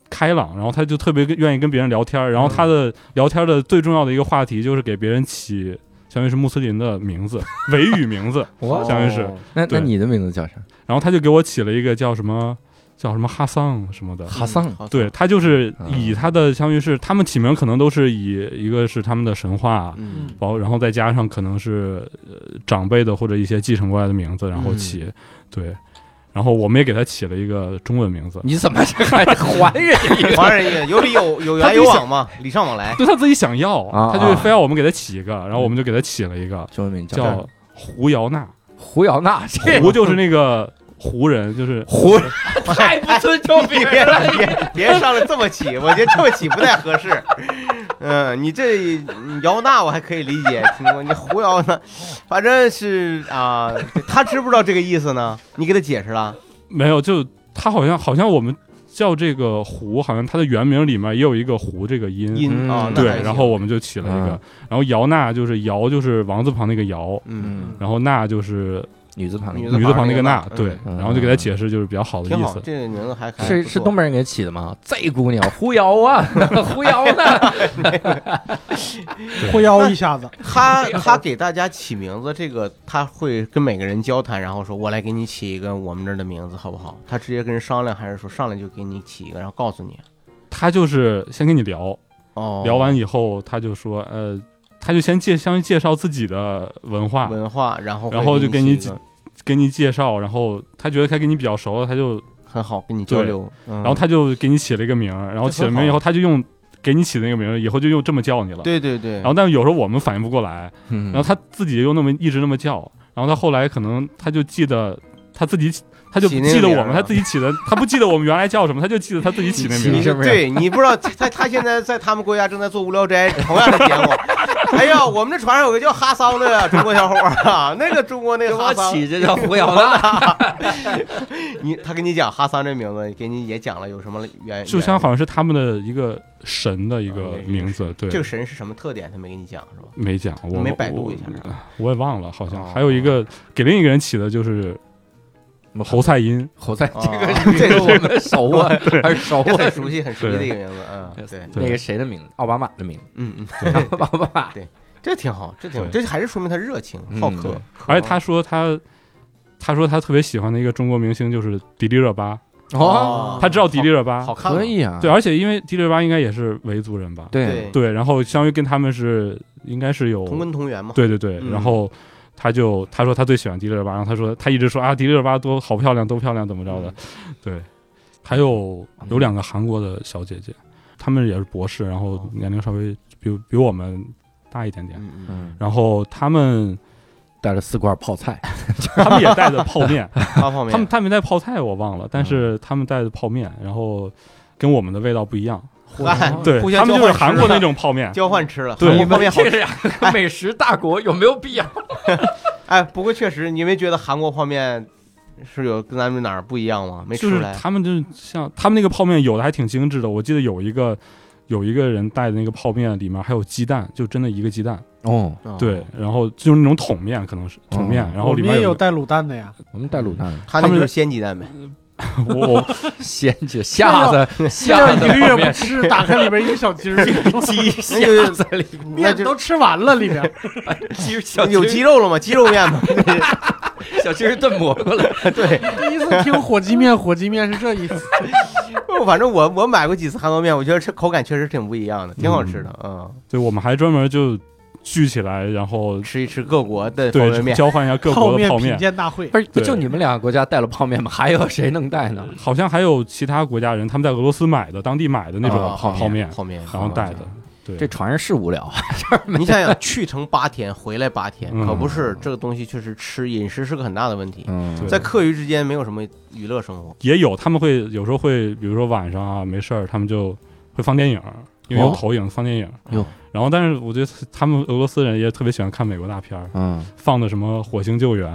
开朗，然后他就特别愿意跟别人聊天儿，然后他的聊天的最重要的一个话题就是给别人起，相当于是穆斯林的名字，维语名字，哇。相当于是，那那你的名字叫啥？然后他就给我起了一个叫什么叫什么哈桑什么的。哈桑。对他就是嗯以他的相当于是他们起名可能都是以一个是他们的神话，嗯包然后再加上可能是呃长辈的或者一些继承过来的名字，然后起、对，然后我们也给他起了一个中文名字，你怎么还还人家一 个？还人一个有理有有他自己想来有往嘛，礼尚往来。对他自己想要，啊他就非要我们给他起一个，然后我们就给他起了一个中文名叫叫胡瑶娜，胡瑶娜，这胡就是那个胡人，就是胡 太不尊重别别人了。别别上来这么起，我觉得这么起不太合适。嗯，你这你姚娜我还可以理解，听过你胡姚呢，反正是啊，他知不知道这个意思呢？你给他解释了？没有，就他好像好像我们叫这个胡，好像他的原名里面也有一个胡这个音。音啊，对，然后我们就起了一个嗯，然后姚娜就是姚就是王字旁那个姚，嗯，然后娜就是女字旁女的女字旁那个娜那，对，嗯然后就给他解释就是比较好的挺好，意思。这个名字还还是是东北人给起的吗？这姑娘狐妖啊，狐妖呢？狐妖一下子，他他给大家起名字，这个他会跟每个人交谈，然后说我来给你起一个我们这儿的名字好不好？他直接跟人商量，还是说上来就给你起一个，然后告诉你？他就是先跟你聊，哦，聊完以后他就说，呃，他就先介相于介绍自己的文化，文化，然后然后就给给你给你介绍，然后他觉得他跟你比较熟了，他就，很好跟你交流，然然后他就给你起了一个名，然后起了名以后，他就用给你起的那个名儿，以后就又这么叫你了。对对对，然后但是有时候我们反应不过来，然然后他自己又那么一直那么叫，然后他后来可能他就记得他自己起，他就记得我们他自己起的，他不记得我们原来叫什么，他就记得他自己起那名字。你是不是对你不知道他他现在在他们国家正在做无聊斋同样的节目。哎呀，我们这船上有个叫哈桑的中国小伙儿啊，那个中国那个哈桑，起这叫胡姚娜。你他跟你讲哈桑这名字，给你也讲了有什么原，就像好像是他们的一个神的一个名字，对，这个神是什么特点，他没跟你讲是吧？没讲，我没百度一下我我也忘了，好像哦还有一个给另一个人起的就是侯赛因，侯赛，啊这个这个我们熟啊，还是熟很？熟悉，很熟悉的一个名字，嗯，对，那个谁的名字？奥巴马的名字。嗯嗯，奥巴马。对这挺好，这挺好，这还是说明他热情嗯好客。而且他说他他说他特别喜欢的一个中国明星就是迪丽热巴，哦，他知道迪丽热巴好，看可以啊，对，而且因为迪丽热巴应该也是维族人吧，对，对，然后相当于跟他们是应该是有同根同源嘛。对对对，嗯然后他就他说他最喜欢迪丽热巴，然后他说他一直说啊迪丽热巴多好漂亮，多漂亮，怎么着的，对，还有有两个韩国的小姐姐，她们也是博士，然后年龄稍微比比我们大一点点，嗯然后她们带了四罐泡菜，她们也带的泡面，发泡面，他们她们带泡菜我忘了，但是她们带的泡面，然后跟我们的味道不一样，嗨 对 互相他们就是韩国那种泡面，交换吃了。对你们韩国泡面好这两个美食大国有没有必要？哎，不过确实，你没觉得韩国泡面是有跟咱们哪儿不一样吗？没就是吃出来。他们就是像他们那个泡面有的还挺精致的，我记得有一个有一个人带的那个泡面里面还有鸡蛋，就真的一个鸡蛋，哦，哦对，然后就是那种桶面，可能是桶面，哦然后我里面也有带卤蛋的呀。我们带卤蛋，他们他那就是鲜鸡蛋呗。我我鲜去 下子这下子样一个月不吃，打开里边一个小鸡儿，鸡那就下子里那面都吃完了里边。鸡小有鸡肉了吗？鸡肉面吗？小鸡儿炖蘑菇了，对，第一次听火鸡面，火鸡面是这意思。反正我我买过几次韩国面，我觉得这口感确实挺不一样的，挺好吃的。嗯，对我们还专门就聚起来，然后吃一吃各国的方便对面。交换一下各国的泡面，鉴大会，不是不就你们两个国家带了泡面吗？还有谁能带呢？好像还有其他国家人他们在俄罗斯买的当地买的那种啊泡泡面，泡面，然后带的，对，这船上是无聊啊，你想想，去程八天，回来八天，嗯。可不是这个东西，确实吃饮食是个很大的问题。嗯。在课余之间没有什么娱乐生活，也有他们会有时候会，比如说晚上啊没事儿，他们就会放电影，因为有哦。投影放电影。哟然后，但是我觉得他们俄罗斯人也特别喜欢看美国大片儿，嗯，放的什么《火星救援》，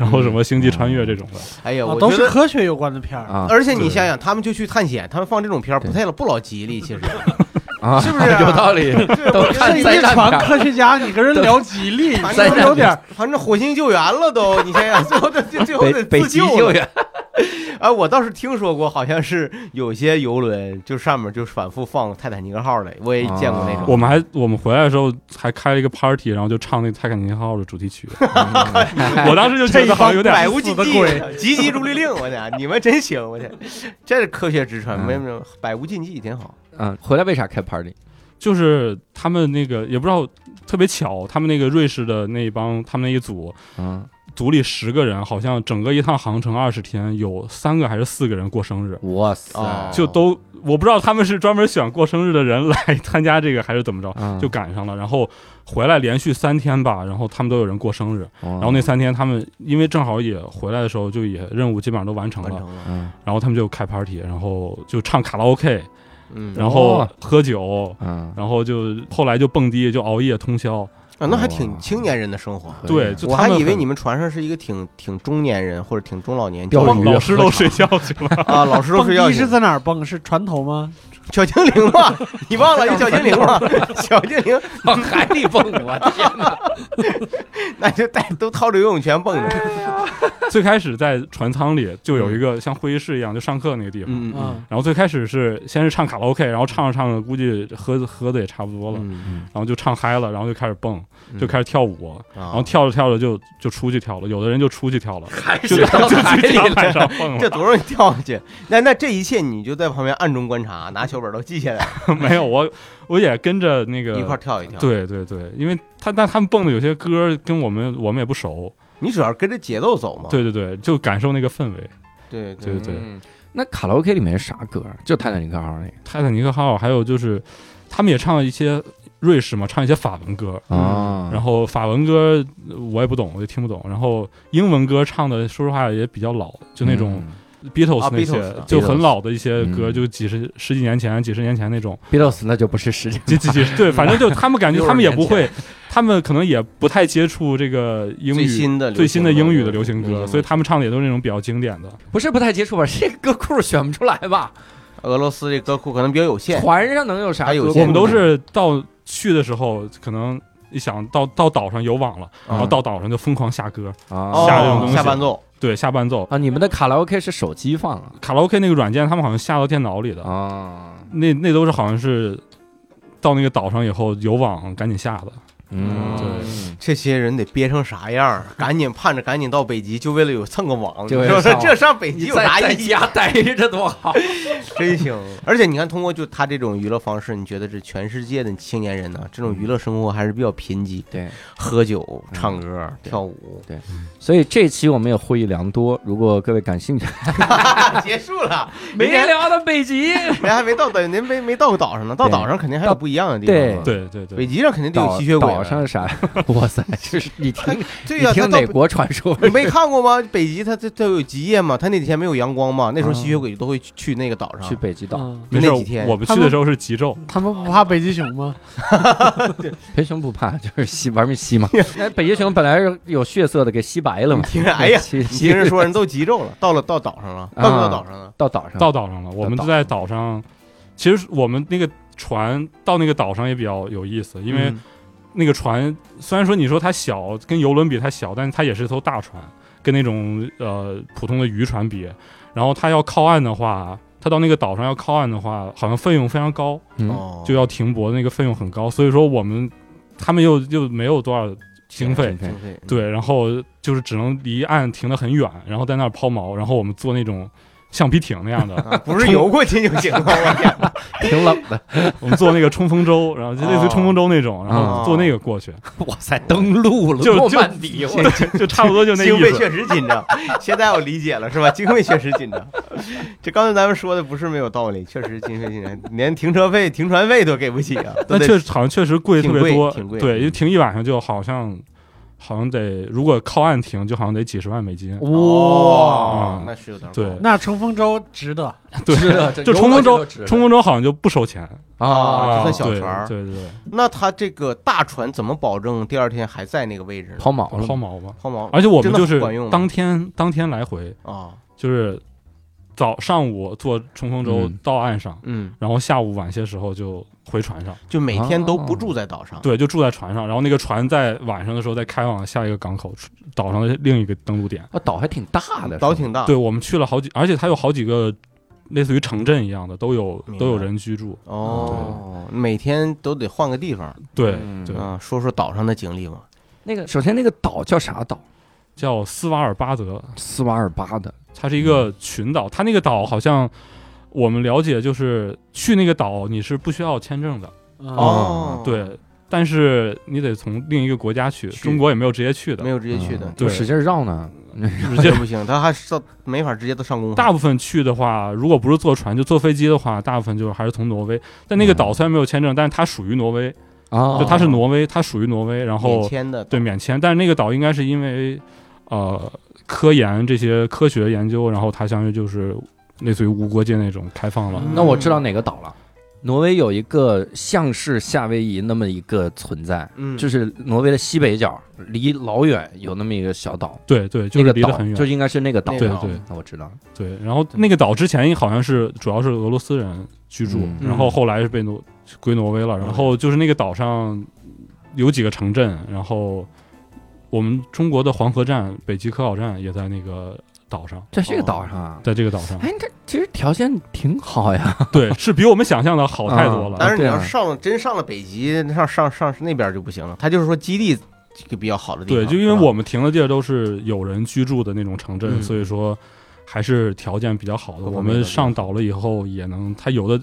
然后什么《星际穿越》这种的。哎呀，啊都是我觉得。科学有关的片儿。啊而且你想想，他们就去探险，他们放这种片儿不太不老吉利，其实 啊，是不是啊有道理？都看这一船灾难片，科学家，你跟人聊吉利，反是不是有点儿反正火星救援了都，你想想，最后得最后北得北极自救了。救援，啊，我倒是听说过，好像是有些游轮就上面就反复放泰坦尼克号的，我也见过那啊种。我们还我们回来的时候还开了一个 party，然后就唱那《泰坦尼克号》的主题曲。我当时就觉得好像有点百无禁忌急急如律令，我天，你们真行，我天，这是科学之川，嗯没有没有，百无禁忌挺好。嗯，回来为啥开 party？就是他们那个也不知道特别巧，他们那个瑞士的那一帮他们那一组嗯，组里十个人，好像整个一趟航程二十天，有三个还是四个人过生日，哇塞，哦就都我不知道他们是专门选过生日的人 来参加这个，还是怎么着，嗯就赶上了。然后回来连续三天吧，然后他们都有人过生日，然然后那三天他们因为正好也回来的时候就也任务基本上都完成了，完成了，嗯然后他们就开 party，然后就唱卡拉 OK，嗯，然后哦喝酒。嗯，然后就后来就蹦迪，就熬夜通宵，啊，那还挺青年人的生活。对，就我还他以为你们船上是一个挺挺中年人或者挺中老年钓鱼老师都睡觉去了。啊，老师都睡觉去 迪是在哪儿蹦？是船头吗？小精灵嘛，你忘了有小精灵吗？小精灵往海里蹦，我天哪！那就带都掏着游泳圈蹦的。最开始在船舱里就有一个像会议室一样，就上课那个地方。嗯嗯嗯，然后最开始是先是唱卡拉 OK，然后唱着唱着估计喝喝的也差不多了，嗯，然后就唱嗨了，然后就开始蹦，嗯就开始跳舞，然然后跳着跳着就就出去跳了，有的人就出去跳了，还就是到就海里去甲板了，上蹦了。这多容易跳下去。那那这一切你就在旁边暗中观察，拿小本都记下来，没有我我也跟着那个一块儿跳一跳。，对对对，因为他但他们蹦的有些歌跟我们我们也不熟，你主要是跟着节奏走嘛。对对对，就感受那个氛围。对对对嗯那卡拉 OK 里面是啥歌？就泰坦尼克号那个泰坦尼克号还有就是他们也唱了一些瑞士嘛，唱一些法文歌。啊然后法文歌呃我也不懂，我也听不懂。然后英文歌唱的，说实话也比较老，就那种 Beatles 啊那些，Beatles 就很老的一些嗯歌，就几十十几年前、几十年前那种。Beatles 那就不是时间几几几对，反正就 他们感觉他们也不会，他们可能也不太接触这个英语最新的最新的英语的流行行歌，所以他们唱的也都是那种比较经典的。不是不太接触吧？这歌库选不出来吧？俄罗斯这歌库可能比较有限。船上能有啥有限我们都是到去的时候，可能一想到到岛上有网了，然后到岛上就疯狂下歌，下这种东西下伴奏，对，下伴奏。啊！你们的卡拉 OK 是手机放啊？卡拉 OK 那个软件，他们好像下到电脑里的，啊，那那都是好像是到那个岛上以后有网赶紧下的。嗯，对这些人得憋成啥样儿？赶紧盼着赶紧到北极，就为了有蹭个网，就为是不是了上这上北极有啥意义？啊家待着多好。真行！而且你看，通过就他这种娱乐方式，你觉得这全世界的青年人呢，这种娱乐生活还是比较贫瘠，对，喝酒、唱歌、跳舞，对。所以这期我们也获益良多。如果各位感兴趣，结束了，没聊到北极，人还没到岛，您没没到岛上呢，到岛上肯定还有不一样的地方嘛。对对对北，极上肯定得有吸血鬼上啥？哇塞，就是你听对呀，你听他到哪国传说？你没看过吗？北极它它它有极夜嘛，它那几天没有阳光嘛，那时候吸血鬼都会去去那个岛上去。北极岛，嗯没事那几天我们去的时候是极昼，他们不怕北极熊吗？北极熊不怕，就是吸玩命吸嘛。那 北极熊本来是有血色的，给吸白了嘛。听着，哎呀，听人说人都极昼了，到了到岛上了，到不到岛上了？到岛上，到岛上了，我们就在岛上。其实我们那个船到那个岛上也比较有意思，因为嗯那个船虽然说你说它小，跟游轮比它小，但是它也是艘大船，跟那种呃普通的渔船比。然后它要靠岸的话，它到那个岛上要靠岸的话，好像费用非常高，就要停泊，那个费用很高。所以说我们他们又又没有多少经费，经费，对，然后就是只能离岸停得很远，然后在那儿抛锚，然后我们坐那种橡皮艇那样的，啊，不是游过去就行了，我天哪！挺冷的。我们坐那个冲锋舟，然后就类似于冲锋舟那种，然后坐那个过去，哇塞，登陆了，就就底，就就差不多就那意思。经费确实紧张，现在我理解了，是吧？经费确实紧张。这刚才咱们说的不是没有道理，确实经费紧张，连停车费、停船费都给不起啊！都那确实好像确实贵特别多挺贵，对，因为停一晚上就好像好像得，如果靠岸停就好像得几十万美金，哇嗯，那是有点对。那冲锋舟值得。对，值得，就冲锋舟，冲锋锋舟好像就不收钱。啊，就算小船儿。对对对，那他这个大船怎么保证第二天还在那个位置呢？抛锚了抛锚吧。抛锚，而且我们就是当天当天来回，啊，就是早上午坐冲锋舟嗯到岸上，嗯，然后下午晚些时候就回船上，就每天都不哦住在岛上。对，就住在船上，然后那个船在晚上的时候再开往下一个港口，岛上的另一个登陆点。啊，岛还挺大的，岛挺大。对，我们去了好几，而且它有好几个类似于城镇一样的，都有都有人居住。哦，每天都得换个地方对嗯对，啊。说说岛上的经历吧。那个首先那个岛叫啥岛？叫斯瓦尔巴德，斯瓦尔巴的，它是一个群岛，它那个岛好像我们了解，就是去那个岛你是不需要签证的，哦，，对，但是你得从另一个国家去，去。中国也没有直接去的。没，有直接去的。嗯，对。使劲绕呢。直接这不行，他还上没法直接都上公海。大部分去的话，如果不是坐船就坐飞机的话，大部分就是还是从挪威。但那个岛虽然没有签证，但是它属于挪威，啊，就它是挪威，它属于挪威，然后免后签的，对免签。但是那个岛应该是因为呃科研这些科学研究，然后它相当于就是类似于无国界那种开放了。嗯那我知道哪个岛了。挪威有一个像是夏威夷那么一个存在，嗯，就是挪威的西北角，离老远有那么一个小岛，对对，就是那个岛离得很远。就应该是那个岛。那个岛对对那我知道。对，然后那个岛之前好像是主要是俄罗斯人居住，嗯然后后来是被挪归挪威了。然后就是那个岛上有几个城镇，然后我们中国的黄河站、北极科考站也在那个岛上，在这个岛上啊，在这个岛上。哎，这其实条件挺好呀。对，是比我们想象的好太多了。但是你要上了真上了北极，上上上那边就不行了。他就是说基地这个比较好的地方对，就因为我们停的地儿都是有人居住的那种城镇，嗯所以说还是条件比较好的。我们上岛了以后，也能，它有的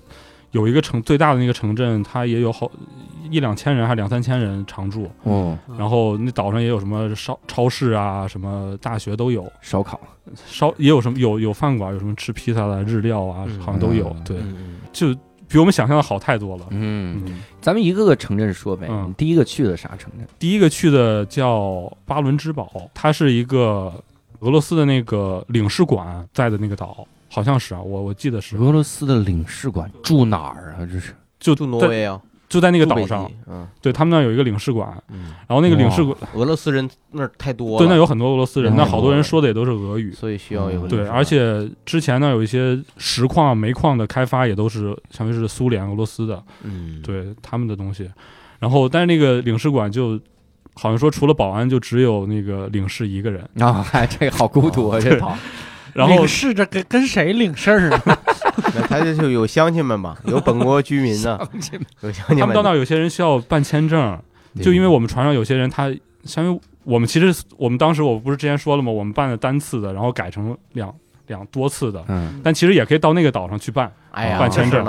有一个城最大的那个城镇，它也有好一两千人，还两三千人常住。嗯，然后那岛上也有什么烧超市啊，什么大学都有，烧烤。烧也有什么有有饭馆，有什么吃披萨的、日料啊，嗯好像都有。嗯对，嗯就比我们想象的好太多了。嗯，嗯，咱们一个个城镇说呗。嗯你第一个去的啥城镇？第一个去的叫巴伦支堡，它是一个俄罗斯的那个领事馆在的那个岛，好像是啊，我我记得是，俄罗斯的领事馆住哪儿啊？这是。就住挪威啊，就在那那个岛上，，嗯。对他们那儿有一个领事馆，嗯，然后那个领事馆俄罗斯人那儿太多了，对那有很多俄罗斯人，嗯那好多人说的也都是俄语。所以需要有对，而且之前呢，有一些石矿、煤矿的开发也都是相当于是苏联、俄罗斯的，嗯，对他们的东西。然后，但是那个领事馆就好像说，除了保安，就只有那个领事一个人。啊，嗨，这个好孤独啊，这岛。然后领事这跟跟谁领事儿啊？那他这就有乡亲们嘛，有本国居民呢，有乡亲们他们到那儿有些人需要办签证，就因为我们船上有些人他，相当于我们其实我们当时我不是之前说了吗？我们办的单次的，然后改成两两多次的，嗯，但其实也可以到那个岛上去办，哎呀，办签证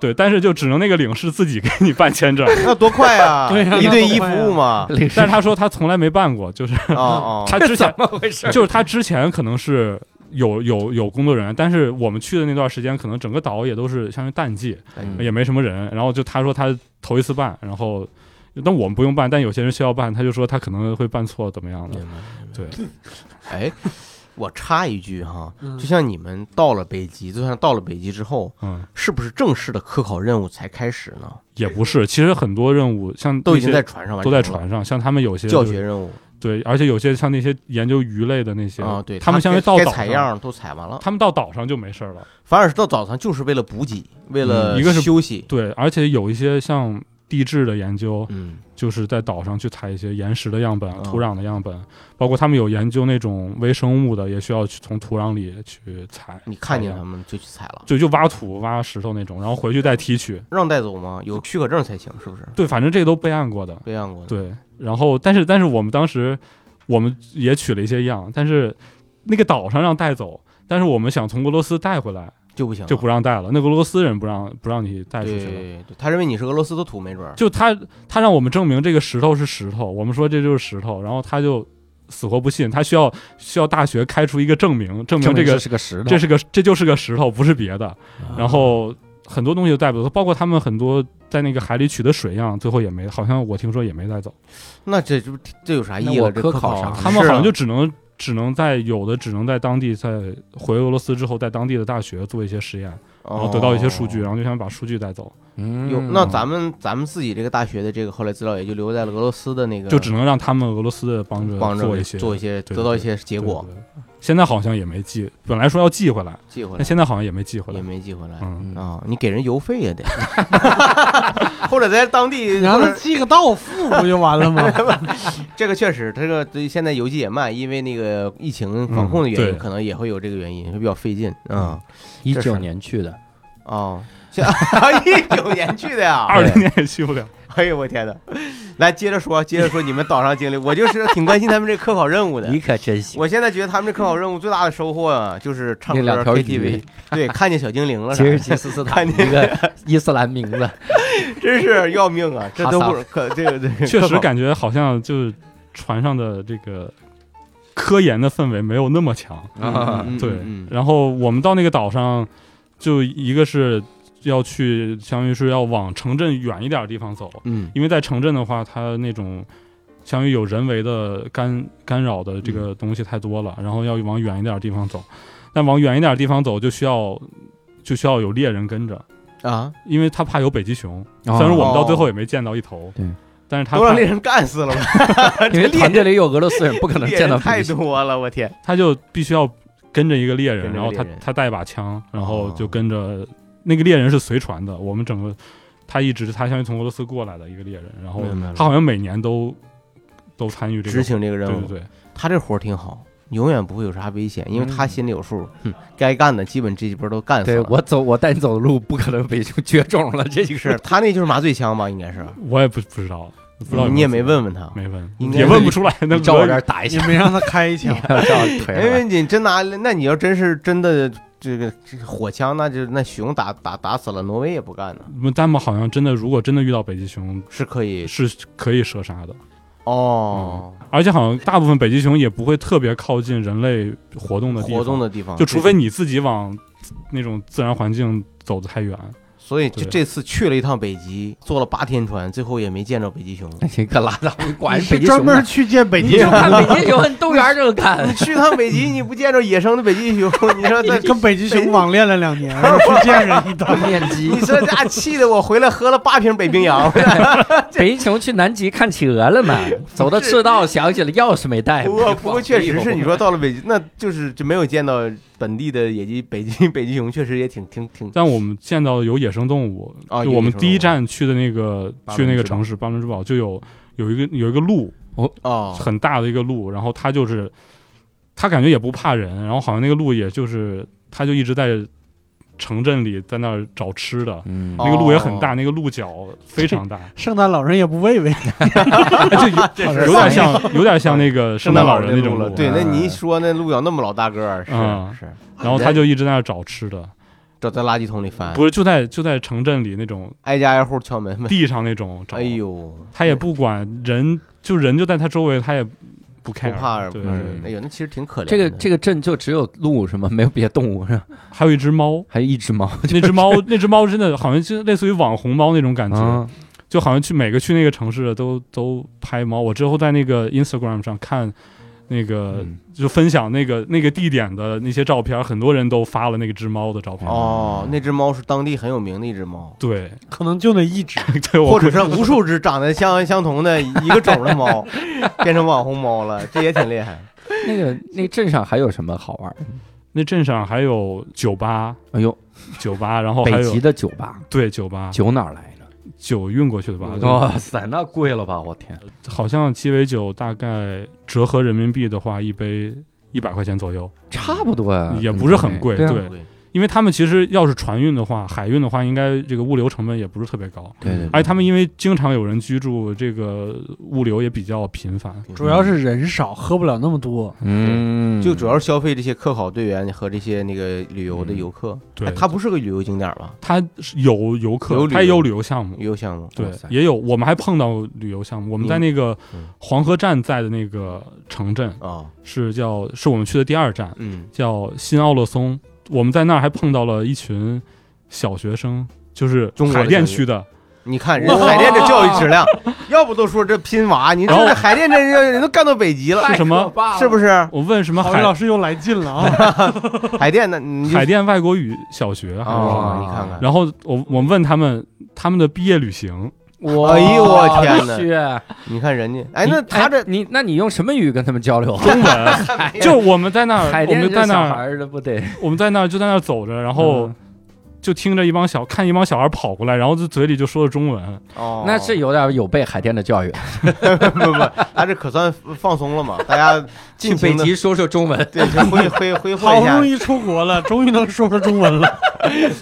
对，但是就只能那个领事自己给你办签证，那多快啊！对呀一对一服务嘛。领事但是他说他从来没办过，就是哦哦，他之前怎么回事？就是他之前可能是有有有工作人员，但是我们去的那段时间，可能整个岛也都是相当于淡季，嗯也没什么人。然后就他说他头一次办，然后但我们不用办，但有些人需要办，他就说他可能会办错怎么样的对，哎，我插一句哈，嗯就像你们到了北极，就算到了北极之后，嗯，是不是正式的科考任务才开始呢？也不是，其实很多任务像都已经在船上完都在船上，像他们有些教学任务对，而且有些像那些研究鱼类的那些啊，对他们相当于到岛上，采样都采完了，他们到岛上就没事儿了。反而是到岛上就是为了补给，为了嗯一个是休息，对，而且有一些像地质的研究，嗯就是在岛上去采一些岩石的样本、嗯土壤的样本，包括他们有研究那种微生物的，也需要去从土壤里去采。你看见采样他们就去采了，就就挖土、挖石头那种，然后回去再提取。让带走吗？有许可证才行，是不是？对，反正这个都备案过的。备案过的。对，然后但是但是我们当时我们也取了一些样，但是那个岛上让带走，但是我们想从俄罗斯带回来就不行，就不让带了，那个俄罗斯人不让不让你带出去了。对，他认为你是俄罗斯的土，没准儿。就他他让我们证明这个石头是石头，我们说这就是石头，然后他就死活不信，他需要需要大学开出一个证明，证明这个是个石头，这是个这就是个石头，不是别的。啊然后很多东西都带不走，包括他们很多在那个海里取的水样，最后也没，好像我听说也没带走。那这这这有啥意义科考科啥？他们好像就只能只能在有的只能在当地在回俄罗斯之后，在当地的大学做一些实验，然后得到一些数据，然哦后就想把数据带走，嗯。有那咱们咱们自己这个大学的这个后来资料也就留在了俄罗斯的那个，就只能让他们俄罗斯的帮着帮着做一些做一些得到一些结果，对对对现在好像也没寄，本来说要寄回来，寄回来但现在好像也没寄回来也来。没寄回来嗯，啊！你给人邮费也得，或者在当地你让或者他寄个到付不就完了吗？这个确实，这个对现在邮寄也慢，因为那个疫情防控的原因，嗯可能也会有这个原因，会比较费劲啊。一九年去的，哦，像 一九年去的呀，二零年也去不了。哎呦我天哪！来接着说，接着说你们岛上经历，我就是挺关心他们这科考任务的。你可真行。我现在觉得他们这科考任务最大的收获啊，就是唱歌那两条 KTV，对，看见小精灵了啥吉尔的，吉斯斯坦看见一个伊斯兰名字，真是要命啊！这都不可这个这个确实感觉好像就是船上的这个科研的氛围没有那么强。啊嗯嗯对嗯，然后我们到那个岛上，就一个是要去，相当于是要往城镇远一点的地方走，嗯。因为在城镇的话，它那种相当于有人为的干干扰的这个东西太多了，然后要往远一点的地方走。但往远一点的地方走，就需要就需要有猎人跟着，啊，因为他怕有北极熊。哦。虽然我们到最后也没见到一头，对，但是他怕都让猎人干死了吧？因为团队里有俄罗斯人，不可能见到 太多了，我天！他就必须要跟着一个猎人，然后他他带一把枪，然后哦。就跟着那个猎人是随船的，我们整个他一直他相当于从俄罗斯过来的一个猎人，然后他好像每年都都参与这个执行这个任务，对。对对，他这活儿挺好，永远不会有啥危险，因为他嗯。心里有数，嗯。该干的基本这几波都干死了。对我走，我带你走的路不可能被绝种了，这就是。是他那就是麻醉枪吧？应该是，我也不不知道，不知道有你也没问问他，没问，应该也问不出来，那你照我这儿打一下，也没让他开一枪。照我腿因为。你真拿，那你要真是真的这个这个火枪，那就那熊打打打死了，挪威也不干呢，我们好像真的，如果真的遇到北极熊，是可以。是可以射杀的，哦，而且好像大部分北极熊也不会特别靠近人类活动的地方，活动的地方，就除非你自己往那种自然环境走得太远。所以就这次去了一趟北极，坐了八天船，最后也没见着北极熊。你可拉倒，你管你专人北极熊呢门去见北极你就熊看，北极熊，你动物园就看你。去趟北极，你不见着野生的北极熊，你说在跟北极熊网恋了两年，去见人一趟。面基你，这家气的我回来喝了八瓶北冰洋。北极熊去南极看企鹅了嘛？走到赤道想起了钥匙没带。不过不过确实是你说到了北极，那就是就没有见到本地的野鸡北极 北极熊，确实也挺挺挺但我们见到有野生动物，啊就我们第一站去的那个去那个城市巴伦珠宝，就有有一个有一个鹿，哦。很大的一个鹿，然后它就是它感觉也不怕人，然后好像那个鹿也就是它就一直在城镇里在那儿找吃的，那个鹿也很大，那个鹿角非常大，圣诞老人也不喂喂，就有 有点像有点像那个圣诞老人那种对，那你一说那鹿角那么老大个儿，是嗯。是，然后他就一直在那儿找吃的，找在垃圾桶里翻，不是就在就在城镇里那种挨家挨户敲门呗。地上那种找。哎，呦，他也不管人，就人就在他周围，他也不不 care，怕，对，嗯哎呦，那其实挺可怜的。这个这个镇就只有鹿是吗？没有别的动物是吧？还有一只猫，还有一只猫，那只猫那只猫真的好像就类似于网红猫那种感觉，啊，就好像去每个去那个城市的都都拍猫。我之后在那个 Instagram 上看那个、嗯就分享那个那个地点的那些照片，很多人都发了那个只猫的照片。哦，那只猫是当地很有名的一只猫，对可能就那一只。对，或者是无数只长得相相同的一个种的猫，变成网红猫了，这也挺厉害。那个那镇上还有什么好玩的？那镇上还有酒吧，哎呦，酒吧，然后还有北极的酒吧，对酒吧酒哪儿来的？酒运过去的吧？哇塞，那贵了吧！我天，好像鸡尾酒大概折合人民币的话，一杯一百块钱左右，差不多呀，也不是很贵。对啊对，因为他们其实要是船运的话，海运的话，应该这个物流成本也不是特别高。对对，而且他们因为经常有人居住，这个物流也比较频繁。主要是人少，喝不了那么多。嗯，就主要是消费这些科考队员和这些那个旅游的游客。对哎，它不是个旅游景点吧？它是有游客，它也有旅游项目。旅游项目。对，也有，我们还碰到旅游项目。我们在那个嗯黄河站在的那个城镇啊，是叫，是我们去的第二站，嗯，叫新奥勒松。我们在那儿还碰到了一群小学生，就是中国的海淀区的，你看人海淀这教育质量，要不都说这拼娃，你这海淀这人人都干到北极了，是什么？是不是？我问什么海老师又来劲了啊！海淀的海淀外国语小学，还是什啊，么？你看看，然后我我问他们他们的毕业旅行，哇哎呦我天哪。去。你看人家，哎，那他这你那你用什么语跟他们交流？啊？中文，就我们在那儿，我们在那儿，我们在那儿就在那儿走着，然后嗯就听着一帮小看一帮小孩跑过来，然后就嘴里就说着中文，哦，那是有点有被海淀的教育。不不，他这可算放松了嘛，大家去尽情地北极说说中文，对，就挥挥挥霍一下好不容，易出国了，终于能说说中文了。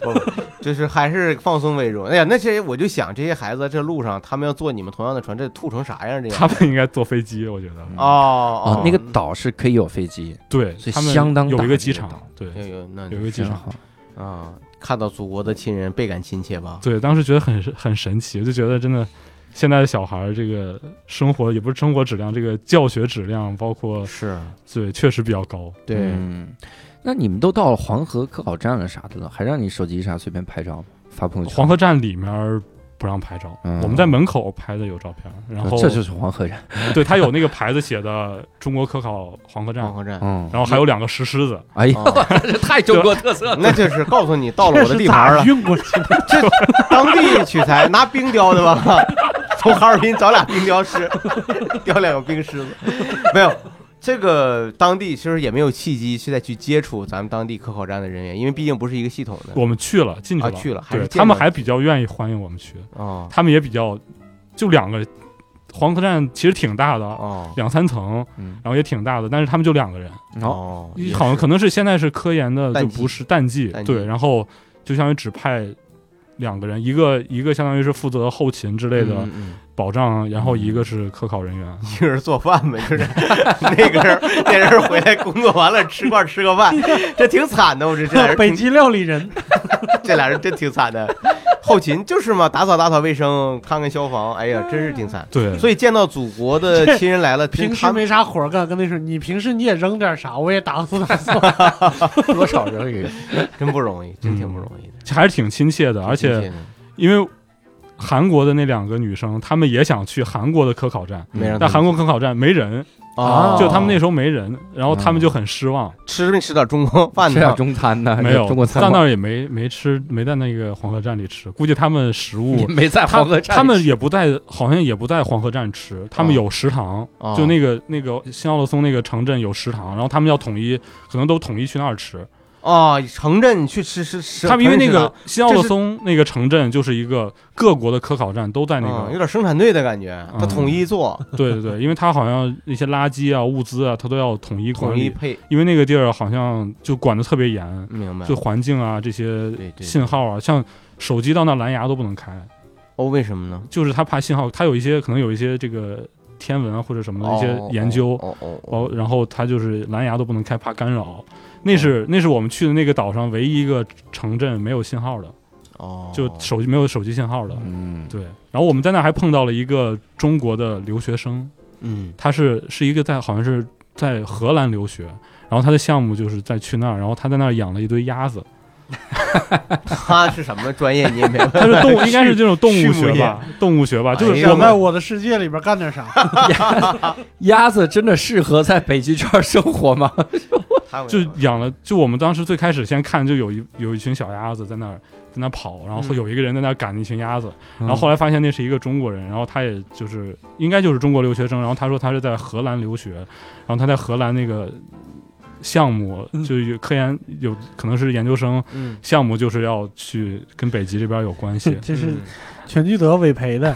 就是还是放松为主。哎呀，那些我就想，这些孩子这路上，他们要坐你们同样的船，这吐成啥样？这样他们应该坐飞机，我觉得。哦哦，那个岛是可以有飞机，对是他们相当有一个机场对，有有那有一个机场。啊，看到祖国的亲人倍感亲切吧？对，当时觉得很很神奇，就觉得真的，现在的小孩儿这个生活也不是生活质量，这个教学质量，包括是，对，确实比较高。对，嗯，那你们都到了黄河科考站了啥的了，还让你手机上随便拍照吗？发朋友圈？黄河站里面儿不让拍照，嗯我们在门口拍的有照片，然后这就是黄河站。对他有那个牌子写的“中国科考黄河站黄”，河站，嗯，然后还有两个石狮子，哎 这太中国特色了。那就是告诉你到了我的地盘了，这是咋运过去的？当地取材，拿冰雕的吧？从哈尔滨找俩冰雕师，雕两个冰狮子，没有。这个当地其实也没有契机去再去接触咱们当地科考站的人员，因为毕竟不是一个系统的。我们去了，进去了，啊去了还是对他们还比较愿意欢迎我们去，哦。他们也比较，就两个黄河站其实挺大的，哦。两三层，嗯，然后也挺大的，但是他们就两个人，好，哦，好像可能是现在是科研的，就不是淡季，淡季。对，然后就相当于只派两个人，一个一个相当于是负责后勤之类的嗯嗯保障，然后一个是科考人员，一个人做饭呗，就是那个人那人回来工作完了吃块吃个饭，这挺惨的，我这这俩人北极料理人，这俩人真挺惨的。后勤就是嘛，打扫打扫卫生，看看消防，哎呀，真是挺惨。对，所以见到祖国的亲人来了，平时没啥活干，跟那说你平时你也扔点啥，我也打扫打扫。多少扔一个？真不容易，真挺不容易的。还是挺亲切的，而且因为韩国的那两个女生，她们也想去韩国的科考站，但韩国科考站没人，啊，就他们那时候没人，然后他们就很失望，吃没吃点中国饭吃点呢？中餐呢？没有中国餐到那儿也没没吃，没在那个黄河站里吃，估计他们食物没在黄河站。他们也不在，好像也不在黄河站吃，他们有食堂，哦就那个那个新奥勒松那个城镇有食堂，然后他们要统一，可能都统一去那儿吃。哦，城镇你去吃吃吃，他们因为那个新奥勒松那个城镇就是一个各国的科考站都在那个嗯有，点生产队的感觉，他嗯统一做，对对对，因为它好像那些垃圾啊、物资啊，它都要统一管理，统一配，因为那个地儿好像就管的特别严，明白？就环境啊这些信号啊，像手机到那蓝牙都不能开，哦，为什么呢？就是他怕信号，他有一些可能有一些这个天文啊或者什么的一些研究，哦，然后他就是蓝牙都不能开，怕干扰。那是那是我们去的那个岛上唯一一个城镇没有信号的，哦，就手机没有手机信号的。嗯，对，然后我们在那儿还碰到了一个中国的留学生，嗯他是是一个在好像是在荷兰留学，然后他的项目就是在去那儿，然后他在那儿养了一堆鸭子，他是什么专业你也没问，他是动物应该是这种动物学吧，动物学吧，就是我在我的世界里边干点啥？鸭子真的适合在北极圈生活吗？他就养了，就我们当时最开始先看就有一有一群小鸭子在那儿在那儿跑，然后有一个人在那儿赶那群鸭子，然然后后来发现那是一个中国人，然后他也就是应该就是中国留学生，然后他说他是在荷兰留学，然后他在荷兰那个项目嗯。就有科研有可能是研究生嗯，项目，就是要去跟北极这边有关系 这是嗯全聚德委培的，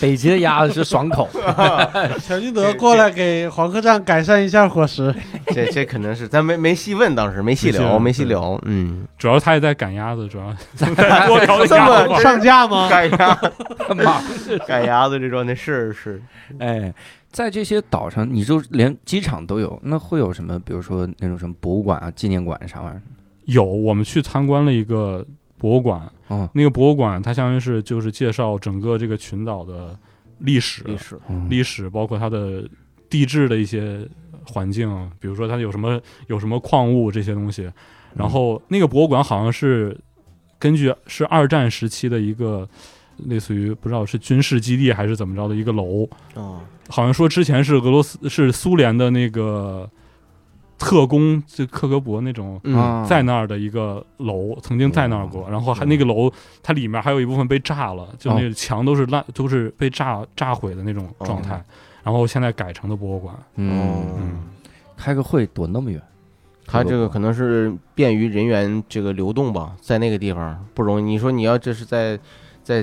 北极的鸭子是爽口，全聚德过来给黄河站改善一下伙食。这这可能是咱没没细问，当时没细聊，没细聊，嗯，主要他也在赶鸭子，主要再多聊的这么。上架吗？赶鸭 妈，赶鸭子这桩的事是，哎，在这些岛上，你就连机场都有，那会有什么？比如说那种什么博物馆啊、纪念馆啥玩意儿？有，我们去参观了一个博物馆，哦，那个博物馆它相当于是就是介绍整个这个群岛的历史，历史，嗯。历史包括它的地质的一些环境，比如说它有什么有什么矿物这些东西。然后那个博物馆好像是根据是二战时期的一个类似于不知道是军事基地还是怎么着的一个楼，哦，好像说之前是俄罗斯是苏联的那个特工，就克格勃那种在那儿的一个楼，曾经在那儿过，然后还那个楼它里面还有一部分被炸了，就那个墙都是烂，都是被炸炸毁的那种状态，然后现在改成的博物馆。嗯，嗯，开个会躲那么远，他这个可能是便于人员这个流动吧，在那个地方不容易。你说你要这是在在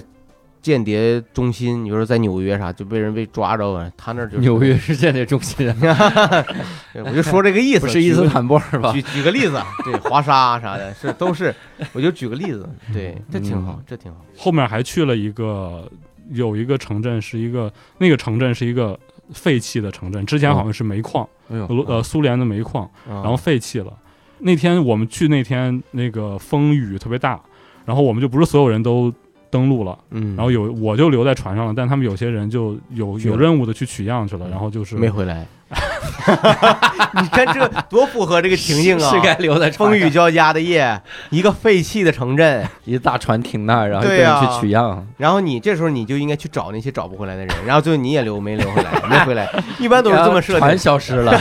间谍中心，你说在纽约啥就被人被抓着了，他那儿就是纽约是间谍中心，我就说这个意思，不是伊斯坦布尔吧？举举个例子，对，华沙啥的，是都是，我就举个例子，对，这挺好嗯，这挺好。后面还去了一个有一个城镇，是一个那个城镇是一个废弃的城镇，之前好像是煤矿，哎呦俄呃苏联的煤矿，然然后废弃了。那天我们去那天那个风雨特别大，然后我们就不是所有人都登陆了，嗯，然后有我就留在船上了，但他们有些人就有有任务的去取样去了，然后就是没回来。你看这多符合这个情境啊！是该留在风雨交加的夜，一个废弃的城镇，一大船停那儿，然后一个人去取样。然后你这时候你就应该去找那些找不回来的人，然后最后你也留没留回来，没回来，一般都是这么设然后船。消失了，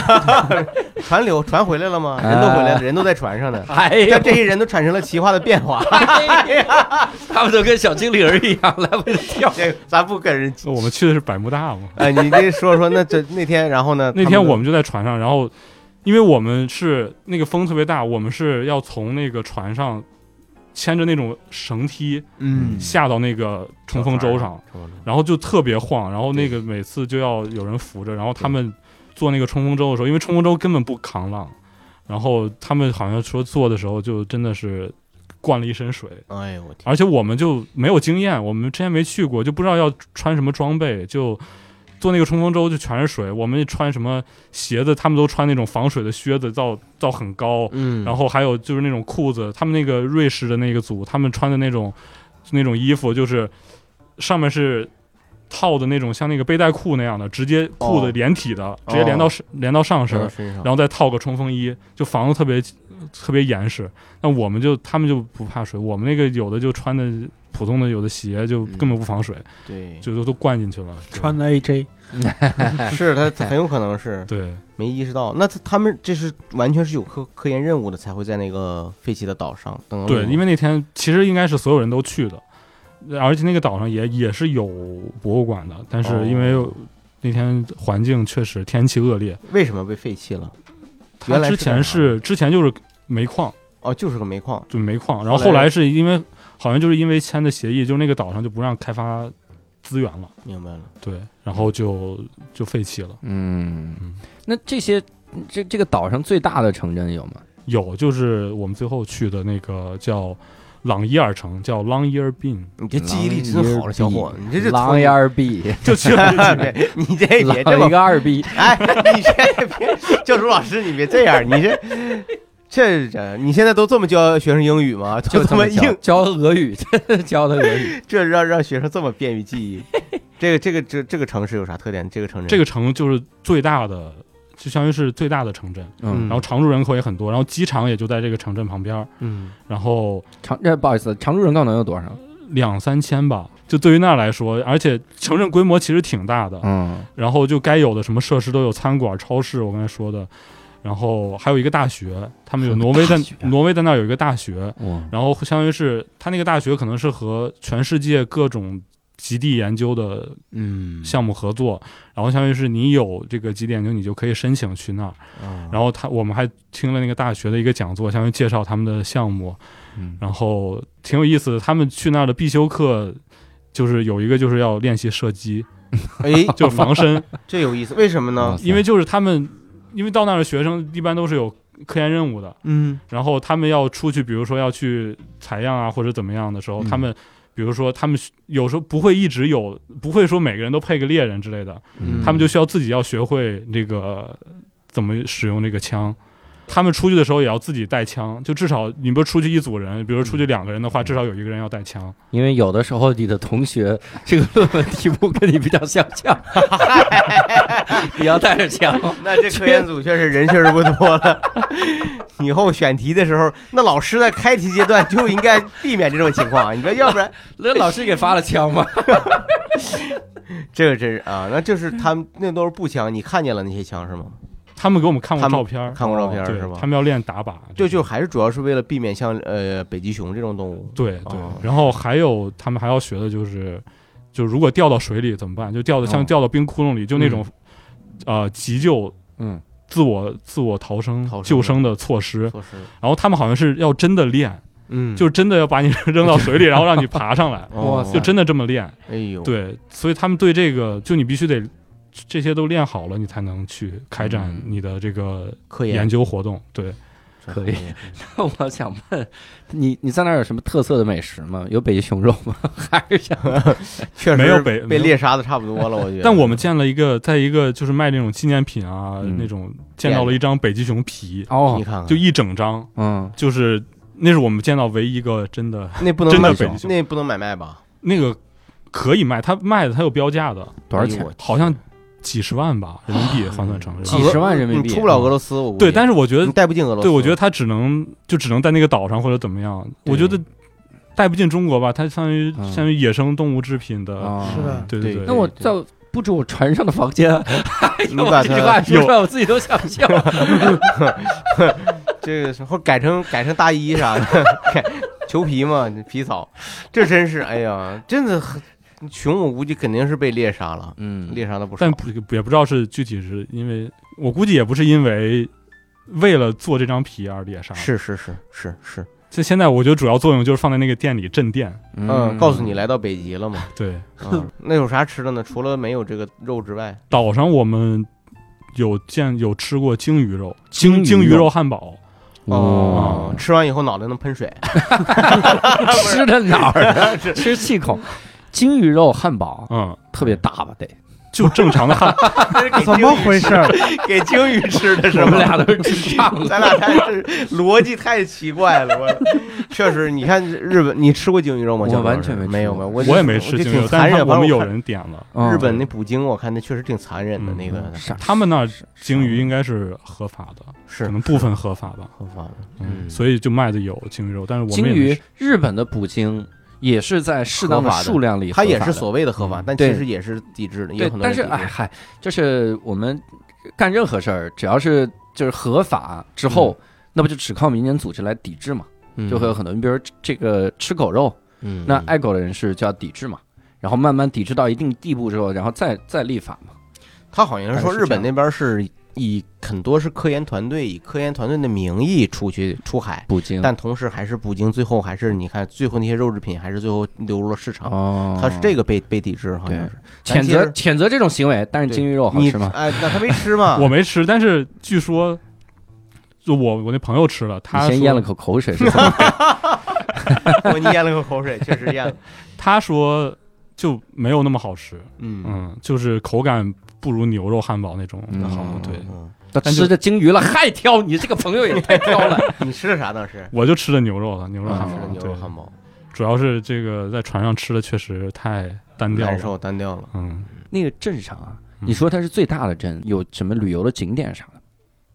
船留船回来了吗？人都回来了，人都在船上呢。哎呀但，这些人都产生了奇化的变化，他们都跟小精灵儿一样来回地跳。这咱不跟人。我们去的是百慕大嘛，哎，你这说说，那这那天，然后呢？那天我们就在船上，然后因为我们是那个风特别大，我们是要从那个船上牵着那种绳梯嗯下到那个冲锋舟上，，然后就特别晃，然后那个每次就要有人扶着，然后他们坐那个冲锋舟的时候，因为冲锋舟根本不扛浪，然后他们好像说坐的时候就真的是灌了一身水，哎呦我天，而且我们就没有经验，我们之前没去过，就不知道要穿什么装备，就坐那个冲锋舟就全是水，我们穿什么鞋子，他们都穿那种防水的靴子，到到很高，嗯，然后还有就是那种裤子，他们那个瑞士的那个组，他们穿的那种那种衣服，就是上面是套的那种像那个背带裤那样的，直接裤子哦连体的，直接连到身连到上身，然后再套个冲锋衣，就防的特别特别严实。那我们就他们就不怕水，我们那个有的就穿的普通的有的鞋就根本不防水，对，就都都灌进去了。穿的 AJ，是他他很有可能是 对，没意识到。那他他们这是完全是有科科研任务的，才会在那个废弃的岛上登陆。对，因为那天其实应该是所有人都去的，而且那个岛上也也是有博物馆的，但是因为哦那天环境确实天气恶劣，为什么被废弃了？它原来之前是是之前就是煤矿，哦，就是个煤矿，就煤矿，然后后来是因为好像就是因为签的协议，就是那个岛上就不让开发资源了，明白了。对，然后就就废弃了。嗯。嗯，那这些这这个岛上最大的城镇有吗？有就是我们最后去的那个叫朗伊尔城，叫 Long Year Bean，你这记忆力真好了，小伙子，你这是狼一二 B，就去了。你这也这么一个二逼哎，你这别，教 主老师，你别这样，你这这这，你现在都这么教学生英语吗？就这么硬，教俄语，教的俄语。这让让学生这么便于记忆。这个这个这这个城市有啥特点？这个城镇这个城就是最大的，就相当于是最大的城镇，嗯然后常住人口也很多，然后机场也就在这个城镇旁边儿，嗯然后常这不好意思，常住人口能有多少？两三千吧。就对于那儿来说，而且城镇规模其实挺大的，嗯然后就该有的什么设施都有，餐馆、超市，我刚才说的，然后还有一个大学，他们有挪威在挪威在那儿有一个大学，然后相当于是他那个大学可能是和全世界各种极地研究的嗯项目合作，然后相当于是你有这个极地研究，你就可以申请去那儿。啊然后他我们还听了那个大学的一个讲座，相当于介绍他们的项目，嗯然后挺有意思的。他们去那儿的必修课就是有一个就是要练习射击，哎，就是防身，这有意思，为什么呢因为就是他们因为到那儿的学生一般都是有科研任务的，嗯然后他们要出去，比如说要去采样啊或者怎么样的时候，嗯他们。比如说，他们有时候不会一直有，不会说每个人都配个猎人之类的，嗯他们就需要自己要学会这个怎么使用这个枪。他们出去的时候也要自己带枪，就至少你不是出去一组人，比如说出去两个人的话，至少有一个人要带枪。因为有的时候你的同学这个论文题目跟你比较相像，你要带着枪。那这科研组确实人确实不多了。以后选题的时候，那老师在开题阶段就应该避免这种情况。你说，要不然那老师给发了枪吗？这个真是啊，那就是他们那都是步枪，你看见了那些枪是吗？他们给我们看过照片，看过照片对是吧他？们要练打靶，就就还是主要是为了避免像呃北极熊这种动物。对对哦。然后还有他们还要学的就是，就如果掉到水里怎么办？就掉到像哦掉到冰窟窿里，就那种呃急救。嗯，自我自我逃生逃生救生的措施，措施，然后他们好像是要真的练，嗯就真的要把你扔到水里，然后让你爬上来，哇塞就真的这么练。哎呦，对，所以他们对这个，就你必须得这些都练好了，你才能去开展嗯你的这个科研究活动。对，可以。那我想问你，你在那儿有什么特色的美食吗？有北极熊肉吗？还是想 确实没有北被猎杀的差不多了，我觉得。但我们见了一个，在一个就是卖那种纪念品啊，嗯那种见到了一张北极熊皮，哦你，看看，就一整张，嗯，就是那是我们见到唯一一个真的那不能卖真的北极熊那不能买卖吧？那个可以卖，他卖的他有标价的，多少钱？好像几十万吧人民币换算成人民币。几十万人民币你出不了俄罗斯，我估计。对，但是我觉你得，带不进俄罗斯。对我觉得他只能就只能在那个岛上或者怎么样，我觉得带不进中国吧，它相当于嗯。相当于野生动物制品的，啊是的对对对那我在布置我船上的房间，你把它这句话 说出来，我自己都想笑。这个时候改成改成大衣啥的，改裘皮嘛，皮草，这真是哎呀，真的很熊，我估计肯定是被猎杀了，嗯。猎杀的不少。但。不也不知道是具体是因为，我估计也不是因为为了做这张皮而猎杀，是是是是是，这现在我觉得主要作用就是放在那个店里镇店，嗯，告诉你来到北极了嘛。对，嗯，那有啥吃的呢？除了没有这个肉之外，岛上我们有见有吃过鲸鱼肉，鲸鱼鲸鱼肉肉汉堡，哦，吃完以后脑袋能喷水，吃的哪儿啊？吃气孔。鲸鱼肉汉堡嗯，特别大吧？得，就正常的汉，怎么回事？给鲸鱼吃的是我？们俩都是智障。咱俩太是逻辑太奇怪了，我确实，你看日本，你吃过鲸鱼肉吗？我完全没没有没有，我我也没吃就鲸鱼肉，挺残忍。但是我们有人点了。嗯日本那捕鲸，我看那确实挺残忍的，嗯那个他们那儿鲸鱼应该是合法的，是可能部分合法吧，合法的，嗯，嗯所以就卖的有鲸鱼肉，但是我们鲸鱼日本的捕鲸也是在适当的数量里它也是所谓的合法但其实也是抵制的，对但是哎嗨，就是我们干任何事儿，只要是就是合法之后，那不就只靠民间组织来抵制嘛？嗯。就会有很多，你比如这个吃狗肉，嗯那爱狗的人士就要抵制嘛，然后慢慢抵制到一定地步之后，然后再再立法嘛。他好像是说日本那边是以很多是科研团队以科研团队的名义出去出海，捕鲸，但同时还是捕鲸，最后还是你看最后那些肉制品还是最后流入了市场，哦，它是这个被被抵制，好像是谴责谴责这种行为，但是鲸鱼肉好你吃吗？哎，那他没吃吗？我没吃，但是据说，就我我那朋友吃了，他先咽了口口水是怎么回事？我你咽了口口水，确实咽了。他说就没有那么好吃，嗯嗯，就是口感不如牛肉汉堡那种嗯好。对，嗯他但是吃着鲸鱼了还挑，你这个朋友也太挑了。你吃的啥当时？我就吃的牛肉了，牛肉汉堡。牛肉，汉堡，主要是这个在船上吃的确实太单调难了。受单调了。嗯，那个镇上啊，嗯你说它是最大的镇，有什么旅游的景点啥的？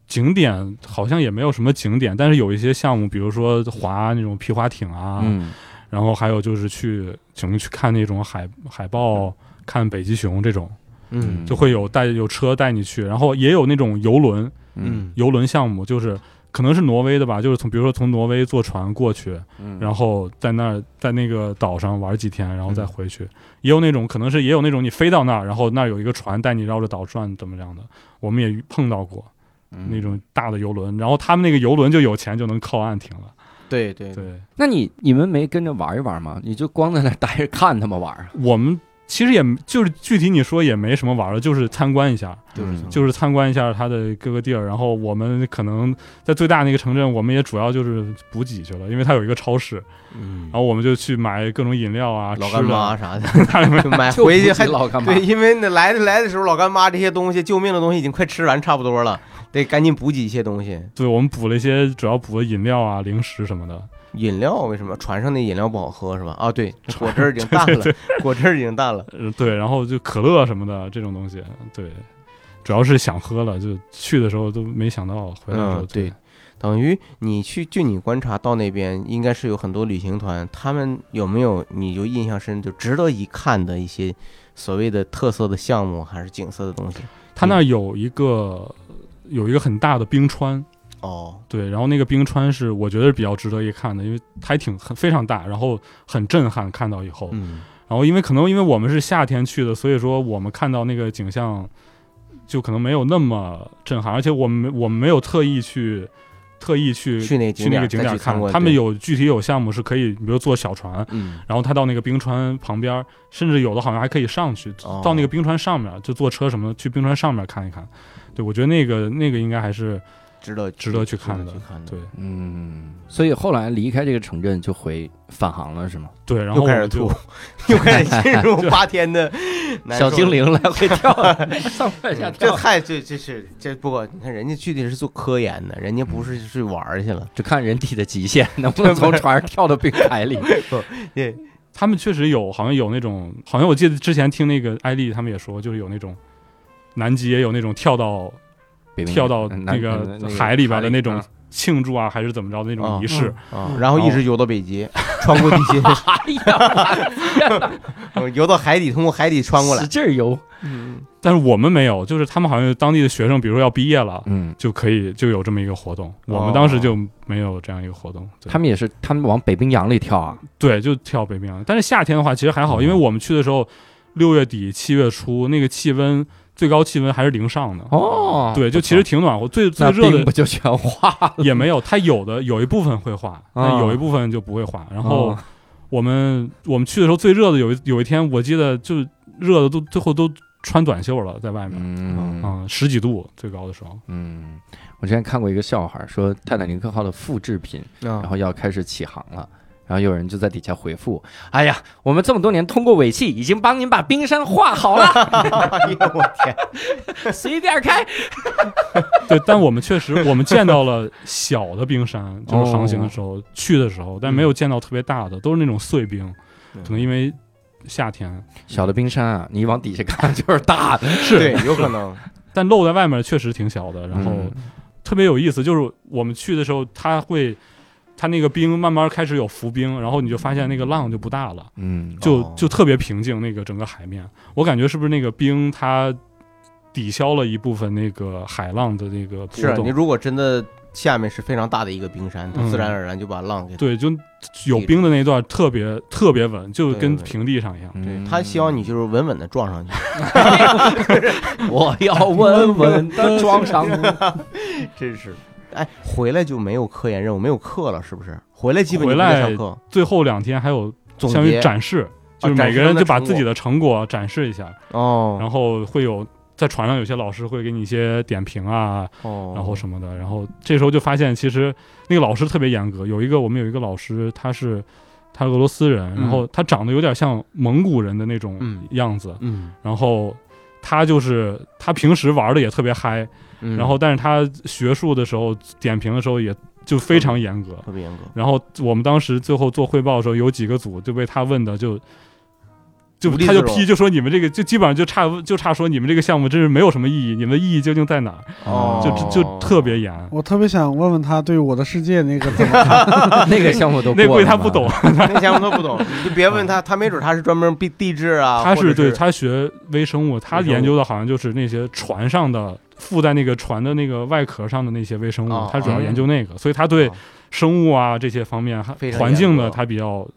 景点好像也没有什么景点，但是有一些项目，比如说划那种皮划艇啊，嗯，然后还有就是去请们去看那种海海豹、看北极熊这种，嗯。就会有带有车带你去，然后也有那种游轮嗯。游轮项目，就是可能是挪威的吧，就是从比如说从挪威坐船过去，嗯，然后在那儿在那个岛上玩几天，然后再回去。也有那种可能是也有那种你飞到那儿，然后那儿有一个船带你绕着岛转，怎么样的，我们也碰到过嗯。那种大的游轮，然后他们那个游轮就有钱就能靠岸停了。对对对。那你你们没跟着玩一玩吗？你就光在那待着看他们玩啊？我们其实也就是具体你说也没什么玩的，就是参观一下，就是嗯。就是参观一下它的各个地儿。然后我们可能在最大那个城镇，我们也主要就是补给去了，因为它有一个超市，嗯。然后我们就去买各种饮料啊、老干妈啥的，买回去还老干妈。对，因为那来的来的时候，老干妈这些东西救命的东西已经快吃完差不多了，得赶紧补给一些东西。对我们补了一些，主要补了饮料啊、零食什么的。饮料为什么船上那饮料不好喝是吧？啊，对，果汁儿已经淡了，果汁儿已经淡了。嗯，对，然后就可乐什么的这种东西，对，主要是想喝了，就去的时候都没想到，回来的时候嗯，对，等于你去，据你观察到那边，应该是有很多旅行团，他们有没有你就印象深，就值得一看的一些所谓的特色的项目，还是景色的东西？他那儿有一个有一个很大的冰川，哦，对，然后那个冰川是我觉得是比较值得一看的，因为还挺很非常大，然后很震撼，看到以后，嗯。然后因为可能因为我们是夏天去的，所以说我们看到那个景象就可能没有那么震撼，而且我们没我们没有特意去特意去去那个景点去那个景点看，他们有具体有项目是可以，比如坐小船，嗯，然后他到那个冰川旁边，甚至有的好像还可以上去，哦到那个冰川上面就坐车什么的去冰川上面看一看。对，我觉得那个那个应该还是值得值得去看的去看的。对嗯，所以后来离开这个城镇就回返航了是吗？对，然又开始吐，又开始进入 八天的 小精灵来回跳，上蹿下跳，这太这这是这不过你看人家具体是做科研的，人家不是去玩儿去了。就看人体的极限能不能从船上跳到冰海里。对，他们确实有，好像有那种，好像我记得之前听那个艾丽他们也说，就是有那种南极也有那种跳到跳到嗯那个海里边的那种庆祝啊，还是怎么着的那种仪式。啊，然后一直游到北极，穿过地心，哎呀，嗯 游到海底，通过海底穿过来使。劲儿游。但是我们没有，就是他们好像当地的学生，比如说要毕业了，嗯，就可以就有这么一个活动。我们当时就没有这样一个活动。他们也是，他们往北冰洋里跳啊。对，就跳北冰洋。但是夏天的话，其实还好，嗯因为我们去的时候，六月底七月初，那个气温最高气温还是零上的。哦，对，就其实挺暖和。最最热的不就全化了？也没有，它有的有一部分会化，但哦有一部分就不会化。然后哦我们我们去的时候最热的有一有一天，我记得就热的都最后都穿短袖了，在外面，嗯嗯，十几度最高的时候。嗯，我之前看过一个笑话，说泰坦尼克号的复制品，然啊，后要开始起航了。然后有人就在底下回复：“哎呀，我们这么多年通过尾气，已经帮您把冰山画好了，哎呦我天，随便开。对，但我们确实我们见到了小的冰山，就是航行的时候、去的时候，但没有见到特别大的，都是那种碎冰，嗯可能因为夏天，小的冰山啊，你往底下看就是大的。是对，有可能。但露在外面确实挺小的，然后嗯特别有意思，就是我们去的时候，它会。它那个冰慢慢开始有浮冰，然后你就发现那个浪就不大了，嗯就哦就特别平静，那个整个海面，我感觉是不是那个冰它抵消了一部分那个海浪的那个波是啊你？如果真的下面是非常大的一个冰山，它嗯自然而然就把浪给。对，就有冰的那段特别特别稳，就跟平地上一样。对嗯他希望你就是稳稳的撞上去，我要稳稳的 撞上 去。真是。哎，回来就没有科研任务，没有课了，是不是？回来基本就回不在来上课，最后两天还有总相当于结展示，就是每个人就把自己的成果展示一下，哦，然后会有在船上有些老师会给你一些点评啊，哦，然后什么的，然后这时候就发现其实那个老师特别严格，有一个我们有一个老师他是他是俄罗斯人，嗯然后他长得有点像蒙古人的那种嗯样子，嗯，然后他就是他平时玩的也特别嗨，嗯然后但是他学术的时候点评的时候也就非常严格。特别严格，然后我们当时最后做汇报的时候，有几个组就被他问的就。就他就批，就说你们这个就基本上就差就差说你们这个项目真是没有什么意义，你们的意义究竟在哪儿？哦，就就特别严。我特别想问问他对《我的世界》那个怎么看？那个项目都那估计他不懂，那项目都不懂，你就别问他，他没准他是专门地地质啊，他是对他学微生物，他研究的好像就是那些船上的附在那个船的那个外壳上的那些微生哦物，他主要哦研究那个，所以他对哦生物啊这些方面还环境的他比较呃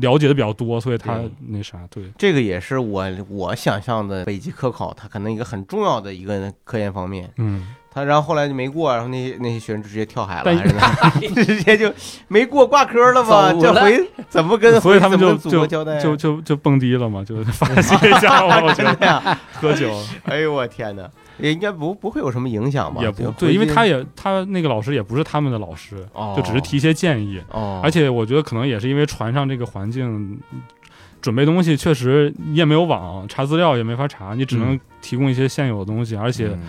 了解的比较多，所以他那啥对。这个也是我我想象的北极科考，它可能一个很重要的一个科研方面。嗯，他然后后来就没过，然后那些那些学生就直接跳海了，直接就没过挂科了吧？这回 怎么跟所以他们就怎么跟祖国交代啊？就就就蹦迪了嘛，就发泄一下嘛，我觉真得！喝酒哎呦我天哪，也应该不不会有什么影响吧？也不对，因为他也他那个老师也不是他们的老师，哦就只是提一些建议。哦，而且我觉得可能也是因为船上这个环境，准备东西确实你也没有网，查资料也没法查，你只能提供一些现有的东西，而且嗯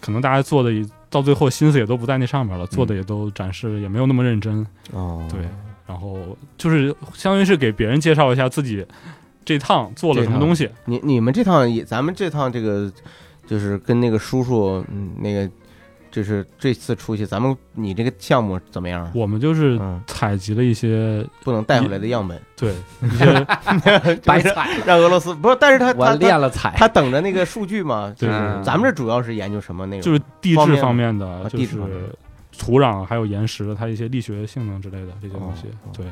可能大家做的也到最后心思也都不在那上面了，做的也都展示也没有那么认真，哦对。然后就是相当于是给别人介绍一下自己这趟做了什么东西，你你们这趟也，咱们这趟这个就是跟那个叔叔，嗯，那个就是这次出去，咱们你这个项目怎么样？我们就是嗯，采集了一些不能带回来的样本，对 一些就是白采，让俄罗斯不是，但是他我练了采。他等着那个数据嘛，就是嗯咱们这主要是研究什么内容？就是地质方面的，啊就是地质土壤还有岩石它一些力学性能之类的这些东西。哦哦对，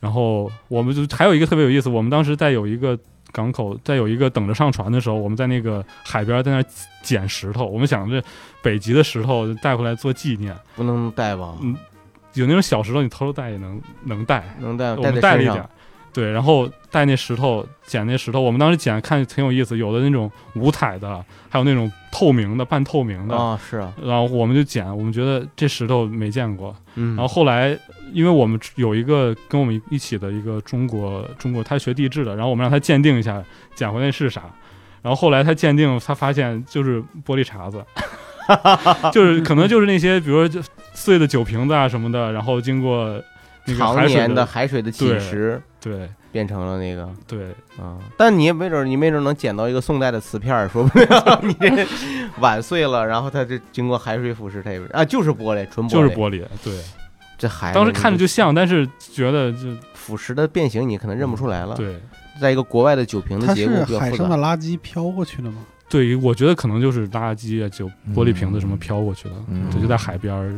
然后我们就还有一个特别有意思，我们当时在有一个港口，在有一个等着上船的时候，我们在那个海边在那儿捡石头，我们想着北极的石头带回来做纪念，不能带吧？嗯，有那种小石头你偷偷带也能能带，能带我们带了一点儿。对，然后带那石头，捡那石头，我们当时捡看挺有意思，有的那种五彩的，还有那种透明的、半透明的，啊，是啊，然后我们就捡，我们觉得这石头没见过。嗯，然后后来，因为我们有一个跟我们一起的一个中国中国，他学地质的，然后我们让他鉴定一下，捡回来是啥。然后后来他鉴定，他发现就是玻璃碴子，就是可能就是那些，比如说就碎的酒瓶子啊什么的，然后经过那个常海水年的海水的侵蚀对。变成了那个对。啊，但你也没准，你没准能捡到一个宋代的瓷片儿，说不定你这碗碎了，然后它这经过海水腐蚀，它也啊就是玻璃，纯玻璃，就是玻璃，对。这海当时看着就像，但是觉得就腐蚀的变形，你可能认不出来了。，对。在一个国外的酒瓶的它结构是海上的比较复杂，垃圾飘过去的吗？对于我觉得可能就是垃圾啊，酒玻璃瓶子什么飘过去的，嗯。对，就在海边儿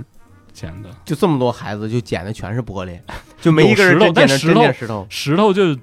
捡的。就这么多孩子就捡的全是玻璃，就没一个人有石头真捡的真但石头石头。石头就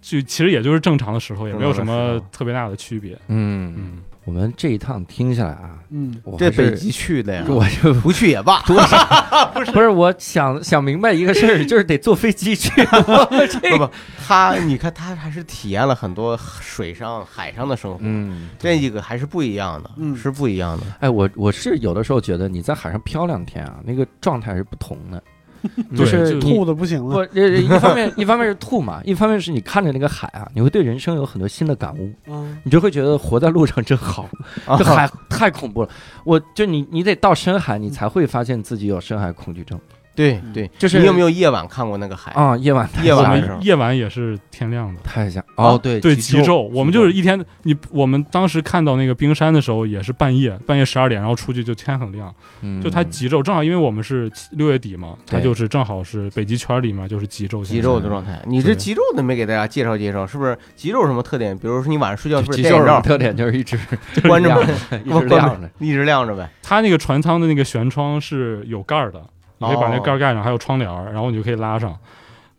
就其实也就是正常的石头，也没有什么特别大的区别。嗯，嗯，我们这一趟听下来啊，嗯，这我还是北极去的呀，我就不去也罢。不是。不是我想想明白一个事儿，就是得坐飞机去。这不不，他你看他还是体验了很多水上、海上的生活，嗯，这一个还是不一样的，嗯。是不一样的。哎，我我是有的时候觉得你在海上漂两天啊，那个状态是不同的，就是吐的不行了。不，这一方面一方面是吐嘛，一方面是你看着那个海啊，你会对人生有很多新的感悟，嗯，你就会觉得活在路上真好。啊这海太恐怖了，我就你你得到深海，你才会发现自己有深海恐惧症。对对，就是你有没有夜晚看过那个海？啊，夜晚夜晚的时候夜晚也是天亮的。太像哦，哦，对对，极极昼，我们就是一天，你我们当时看到那个冰山的时候，也是半夜，半夜十二点，然后出去就天很亮，嗯就它极昼，正好因为我们是六月底嘛，它对就是正好是北极圈里面就是极昼现极象，昼的状态。你这对极昼的没给大家介绍介绍，是不是？极昼什么特点？比如说你晚上睡觉是不是极昼的戴眼罩，特点就是一直 关着亮门，着，一直亮着。一直亮着呗？它那个船舱的那个舷窗是有盖儿的，你可以把那哦。盖儿盖上，还有窗帘儿，然后你就可以拉上。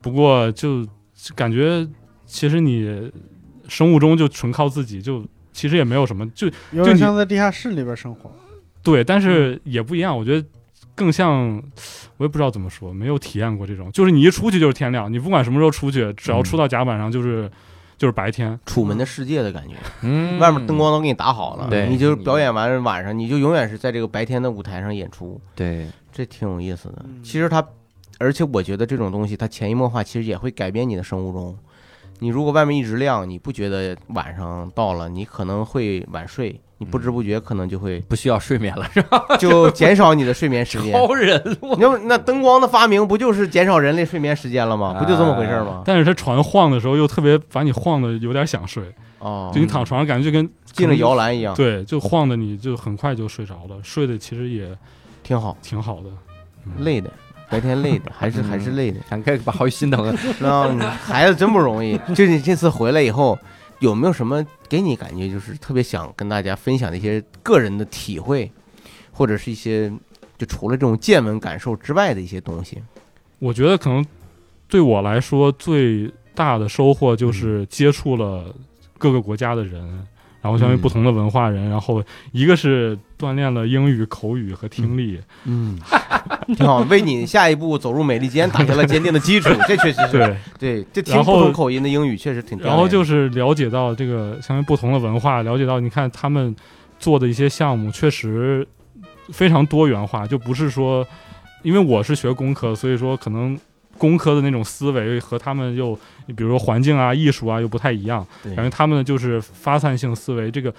不过就就感觉其实你生物钟就纯靠自己，就其实也没有什么，就有点就像在地下室里边生活。对，但是也不一样，我觉得更像，我也不知道怎么说，没有体验过这种，就是你一出去就是天亮，你不管什么时候出去，只要出到甲板上就是、就是白天。楚门的世界的感觉，嗯。外面灯光都给你打好了，对你就表演完晚上，你就永远是在这个白天的舞台上演出，对，这挺有意思的。嗯其实它，而且我觉得这种东西它潜移默化，其实也会改变你的生物钟。你如果外面一直亮，你不觉得晚上到了，你可能会晚睡，你不知不觉可能就会不需要睡眠了是吧？就减少你的睡眠时间。超人物那那灯光的发明不就是减少人类睡眠时间了吗？不就这么回事吗？但是它船晃的时候又特别把你晃的有点想睡，哦就，你躺床上感觉就跟进了摇篮一样，对，就晃的你就很快就睡着了，睡的其实也挺好。挺好的。嗯累的，白天累的，还是嗯还是累的。咱可以把好心疼了。然后孩子真不容易。就是你这次回来以后，有没有什么给你感觉就是特别想跟大家分享的一些个人的体会，或者是一些就除了这种见闻感受之外的一些东西？我觉得可能对我来说最大的收获就是接触了各个国家的人，然后相当于不同的文化人，然后一个是锻炼了英语口语和听力，嗯，挺好，为你下一步走入美利坚打下了坚定的基础。这确实是。对，对，这听不同口音的英语确实挺。然后就是了解到这个相当于不同的文化，了解到你看他们做的一些项目确实非常多元化，就不是说，因为我是学工科，所以说可能工科的那种思维和他们又，比如说环境啊、艺术啊又不太一样，感觉他们就是发散性思维，这个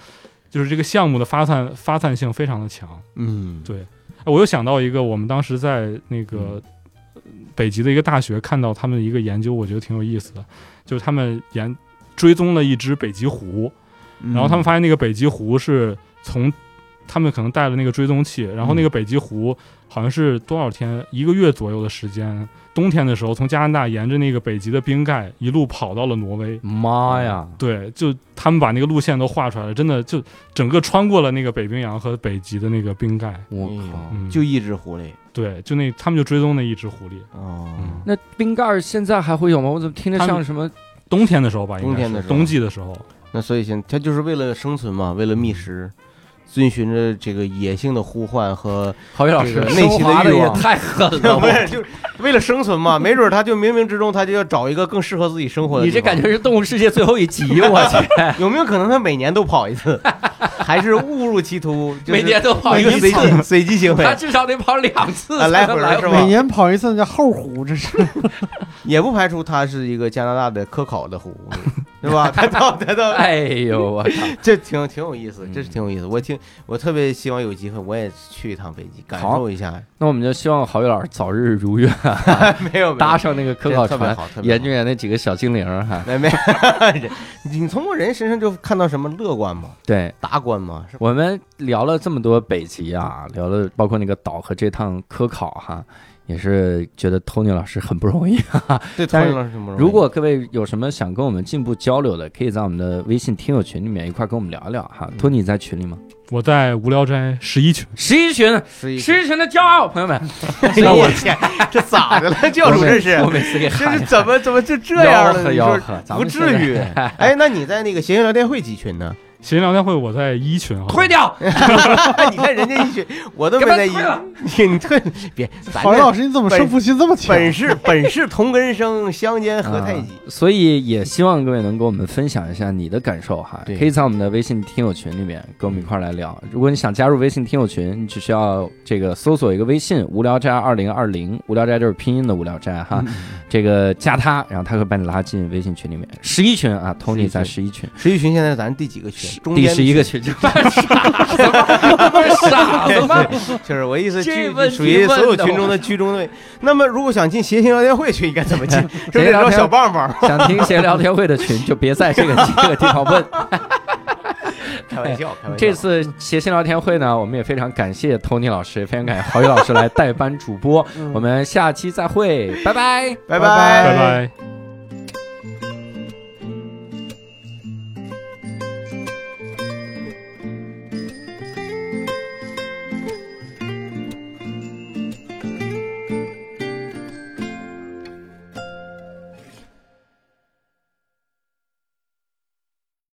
就是这个项目的发散发散性非常的强。嗯，对，哎我又想到一个，我们当时在那个北极的一个大学看到他们的一个研究，我觉得挺有意思的，就是他们研追踪了一只北极狐，嗯。然后他们发现那个北极狐是从他们可能带了那个追踪器，然后那个北极狐好像是多少天，一个月左右的时间，冬天的时候从加拿大沿着那个北极的冰盖一路跑到了挪威。妈呀！对，就他们把那个路线都画出来了，真的就整个穿过了那个北冰洋和北极的那个冰盖。我靠！嗯，就一只狐狸对，就那他们就追踪那一只狐狸。哦，嗯，那冰盖儿现在还会有吗？我怎么听着像什么？冬天的时候吧，应该冬天的时候是冬季的时候。那所以现它就是为了生存嘛，为了觅食，遵循着这个野性的呼唤和郝宇老师内心的欲望太狠了！不是就是为了生存嘛，没准他就冥冥之中他就要找一个更适合自己生活的。你这感觉是《动物世界》最后一集，我 去，有没有可能他每年都跑一次，还是误入歧途？就是每年都跑一一个随次，机随机行为他，至少得跑两次啊来回来回是吧每年跑一次叫后湖，这是也不排除他是一个加拿大的科考的狐狸，对吧？他到他到，哎呦我操！这挺挺有意思，嗯这是挺有意思。我挺我特别希望有机会我也去一趟北极，感受一下。那我们就希望郝宇老师早日如愿，没有没有搭上那个科考船，研究研究那几个小精灵儿哈。没没，人 你从过人身上就看到什么乐观吗？对，达观吗？我们聊了这么多北极啊，聊了包括那个岛和这趟科考哈，也是觉得 Tony 老师很不容易。对，但是同样是不容易如果各位有什么想跟我们进一步交流的，可以在我们的微信听友群里面一块跟我们聊一聊哈。嗯 Tony 在群里吗？我在无聊斋十一群，十一群，十一群的骄傲，朋友们。哎呦我天，这咋的了？教主这是我每次给这是怎么怎么就这样了？你说不至于。哎，那你在那个闲鱼聊天会几群呢？闲聊天会我在一群，啊退掉，你看人家一群，我都没在一。你你退别，咱这郝老师，你怎么胜负心这么强？本是本是同根生，相煎何太急。所以也希望各位能跟我们分享一下你的感受哈，对可以在我们的微信听友群里面跟我们一块来聊。如果你想加入微信听友群，你只需要这个搜索一个微信“无聊斋二零二零”，无聊斋就是拼音的无聊斋哈，这个加他，然后他会把你拉进微信群里面。十一群啊，Tony 在十一群，十一群现在咱第几个群？中间第十一个群就傻子吗？傻子吗？就是我意思，属于所有群中的居中队。那么，如果想进谐星聊天会群，应该怎么进？是不是闲聊天得找小棒棒？想听闲聊天会的群就别在这个 这个地方问。开玩笑，开玩笑。这次谐星聊天会呢，我们也非常感谢 Tony 老师，非常感谢郝宇老师来代班主播。嗯我们下期再会，拜拜。拜拜拜拜。